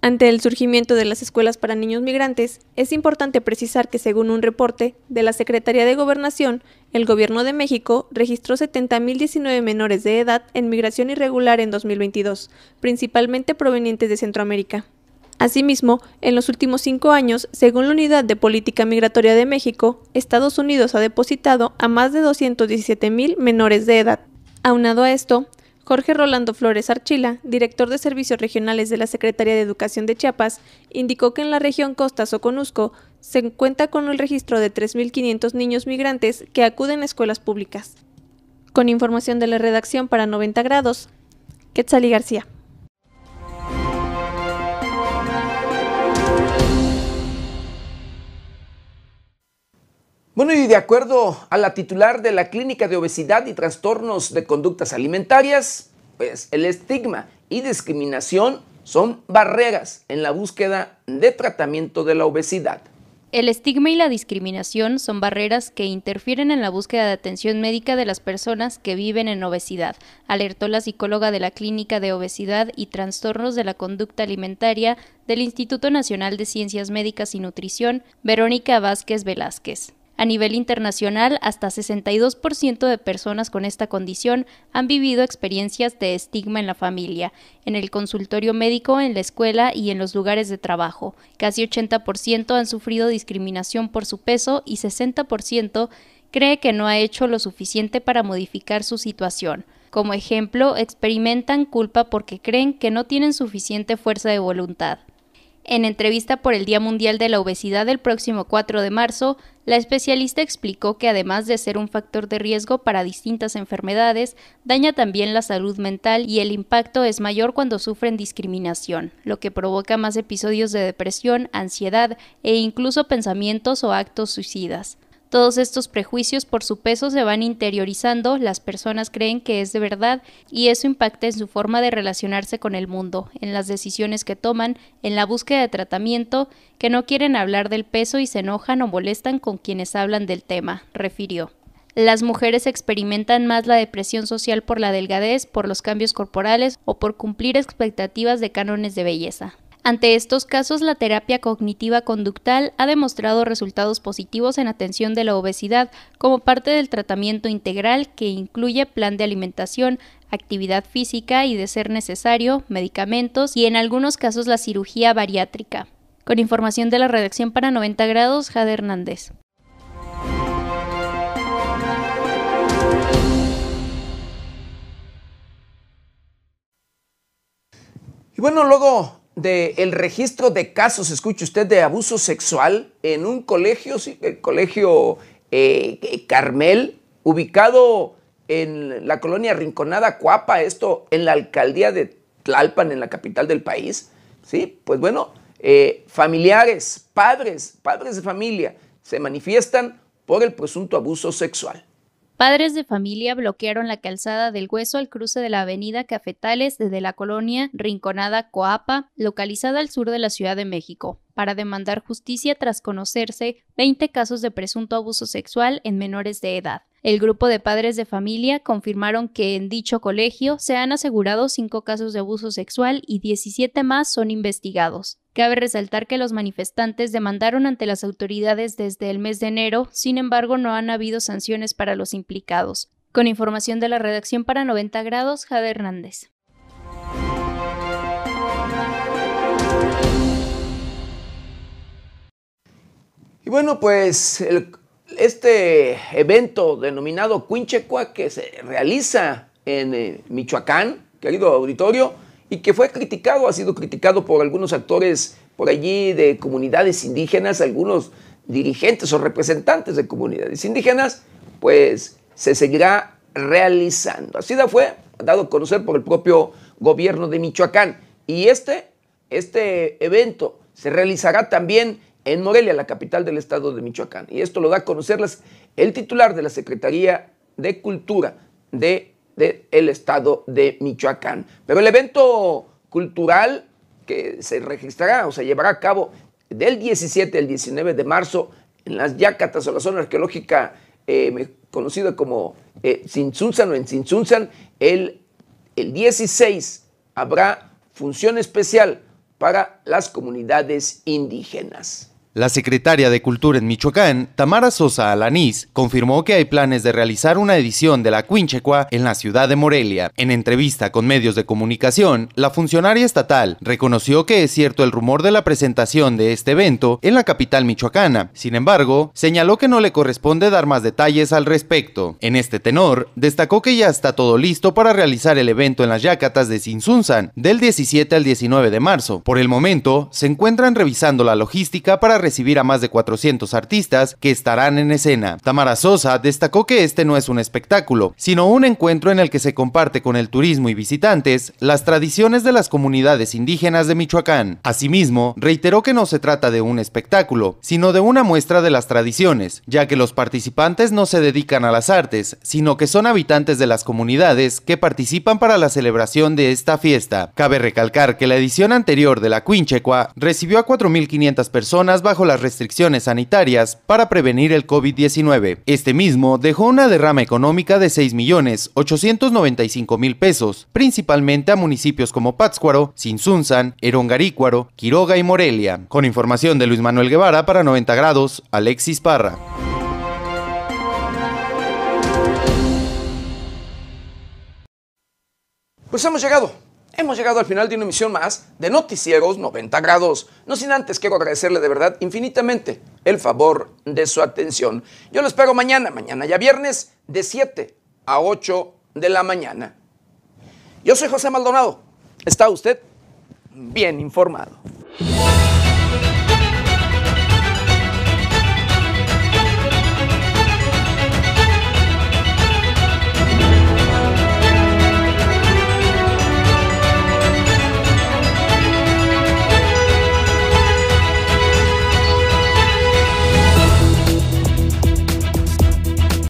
Ante el surgimiento de las escuelas para niños migrantes, es importante precisar que según un reporte de la Secretaría de Gobernación, el Gobierno de México registró 70.019 menores de edad en migración irregular en 2022, principalmente provenientes de Centroamérica. Asimismo, en los últimos cinco años, según la Unidad de Política Migratoria de México, Estados Unidos ha depositado a más de 217.000 menores de edad. Aunado a esto, Jorge Rolando Flores Archila, director de Servicios Regionales de la Secretaría de Educación de Chiapas, indicó que en la región Costa Soconusco se cuenta con el registro de 3.500 niños migrantes que acuden a escuelas públicas. Con información de la redacción para 90 grados, García. Bueno, y de acuerdo a la titular de la Clínica de Obesidad y Trastornos de Conductas Alimentarias, pues el estigma y discriminación son barreras en la búsqueda de tratamiento de la obesidad. El estigma y la discriminación son barreras que interfieren en la búsqueda de atención médica de las personas que viven en obesidad, alertó la psicóloga de la Clínica de Obesidad y Trastornos de la Conducta Alimentaria del Instituto Nacional de Ciencias Médicas y Nutrición, Verónica Vázquez Velázquez. A nivel internacional, hasta 62% de personas con esta condición han vivido experiencias de estigma en la familia, en el consultorio médico, en la escuela y en los lugares de trabajo. Casi 80% han sufrido discriminación por su peso y 60% cree que no ha hecho lo suficiente para modificar su situación. Como ejemplo, experimentan culpa porque creen que no tienen suficiente fuerza de voluntad. En entrevista por el Día Mundial de la Obesidad del próximo 4 de marzo, la especialista explicó que además de ser un factor de riesgo para distintas enfermedades, daña también la salud mental y el impacto es mayor cuando sufren discriminación, lo que provoca más episodios de depresión, ansiedad e incluso pensamientos o actos suicidas. Todos estos prejuicios por su peso se van interiorizando, las personas creen que es de verdad y eso impacta en su forma de relacionarse con el mundo, en las decisiones que toman, en la búsqueda de tratamiento, que no quieren hablar del peso y se enojan o molestan con quienes hablan del tema, refirió. Las mujeres experimentan más la depresión social por la delgadez, por los cambios corporales o por cumplir expectativas de cánones de belleza. Ante estos casos, la terapia cognitiva conductal ha demostrado resultados positivos en atención de la obesidad como parte del tratamiento integral que incluye plan de alimentación, actividad física y, de ser necesario, medicamentos y en algunos casos la cirugía bariátrica. Con información de la redacción para 90 grados, Jade Hernández. Y bueno, luego del registro de casos, escuche usted, de abuso sexual en un colegio, el colegio eh, Carmel, ubicado en la colonia Rinconada Cuapa, esto en la alcaldía de Tlalpan, en la capital del país. Sí, pues bueno, eh, familiares, padres, padres de familia, se manifiestan por el presunto abuso sexual. Padres de familia bloquearon la calzada del Hueso al cruce de la avenida Cafetales desde la colonia Rinconada Coapa, localizada al sur de la Ciudad de México, para demandar justicia tras conocerse 20 casos de presunto abuso sexual en menores de edad. El grupo de padres de familia confirmaron que en dicho colegio se han asegurado cinco casos de abuso sexual y 17 más son investigados. Cabe resaltar que los manifestantes demandaron ante las autoridades desde el mes de enero, sin embargo no han habido sanciones para los implicados. Con información de la redacción para 90 grados, Jade Hernández. Y bueno, pues este evento denominado Quinchecua que se realiza en eh, Michoacán, querido auditorio, y que fue criticado, ha sido criticado por algunos actores por allí de comunidades indígenas, algunos dirigentes o representantes de comunidades indígenas, pues se seguirá realizando. Así fue dado a conocer por el propio gobierno de Michoacán. Y este, este evento se realizará también en Morelia, la capital del estado de Michoacán. Y esto lo da a conocer el titular de la Secretaría de Cultura de del estado de Michoacán. Pero el evento cultural que se registrará o se llevará a cabo del 17 al 19 de marzo en las Yacatas o la zona arqueológica eh, conocida como eh, o en Sinsunzan, el, el 16 habrá función especial para las comunidades indígenas. La secretaria de Cultura en Michoacán, Tamara Sosa Alanís, confirmó que hay planes de realizar una edición de la Quinchecua en la ciudad de Morelia. En entrevista con medios de comunicación, la funcionaria estatal reconoció que es cierto el rumor de la presentación de este evento en la capital michoacana. Sin embargo, señaló que no le corresponde dar más detalles al respecto. En este tenor, destacó que ya está todo listo para realizar el evento en las Yacatas de Sinsunzan del 17 al 19 de marzo. Por el momento, se encuentran revisando la logística para recibir a más de 400 artistas que estarán en escena. Tamara Sosa destacó que este no es un espectáculo, sino un encuentro en el que se comparte con el turismo y visitantes las tradiciones de las comunidades indígenas de Michoacán. Asimismo, reiteró que no se trata de un espectáculo, sino de una muestra de las tradiciones, ya que los participantes no se dedican a las artes, sino que son habitantes de las comunidades que participan para la celebración de esta fiesta. Cabe recalcar que la edición anterior de la Quinchecua recibió a 4.500 personas bajo las restricciones sanitarias para prevenir el COVID-19. Este mismo dejó una derrama económica de 6.895.000 pesos, principalmente a municipios como Pátzcuaro, Sinsunzan, Erongarícuaro, Quiroga y Morelia. Con información de Luis Manuel Guevara para 90 grados, Alexis Parra. Pues hemos llegado. Hemos llegado al final de una emisión más de Noticieros 90 grados. No sin antes quiero agradecerle de verdad infinitamente el favor de su atención. Yo lo espero mañana, mañana ya viernes, de 7 a 8 de la mañana. Yo soy José Maldonado. ¿Está usted bien informado?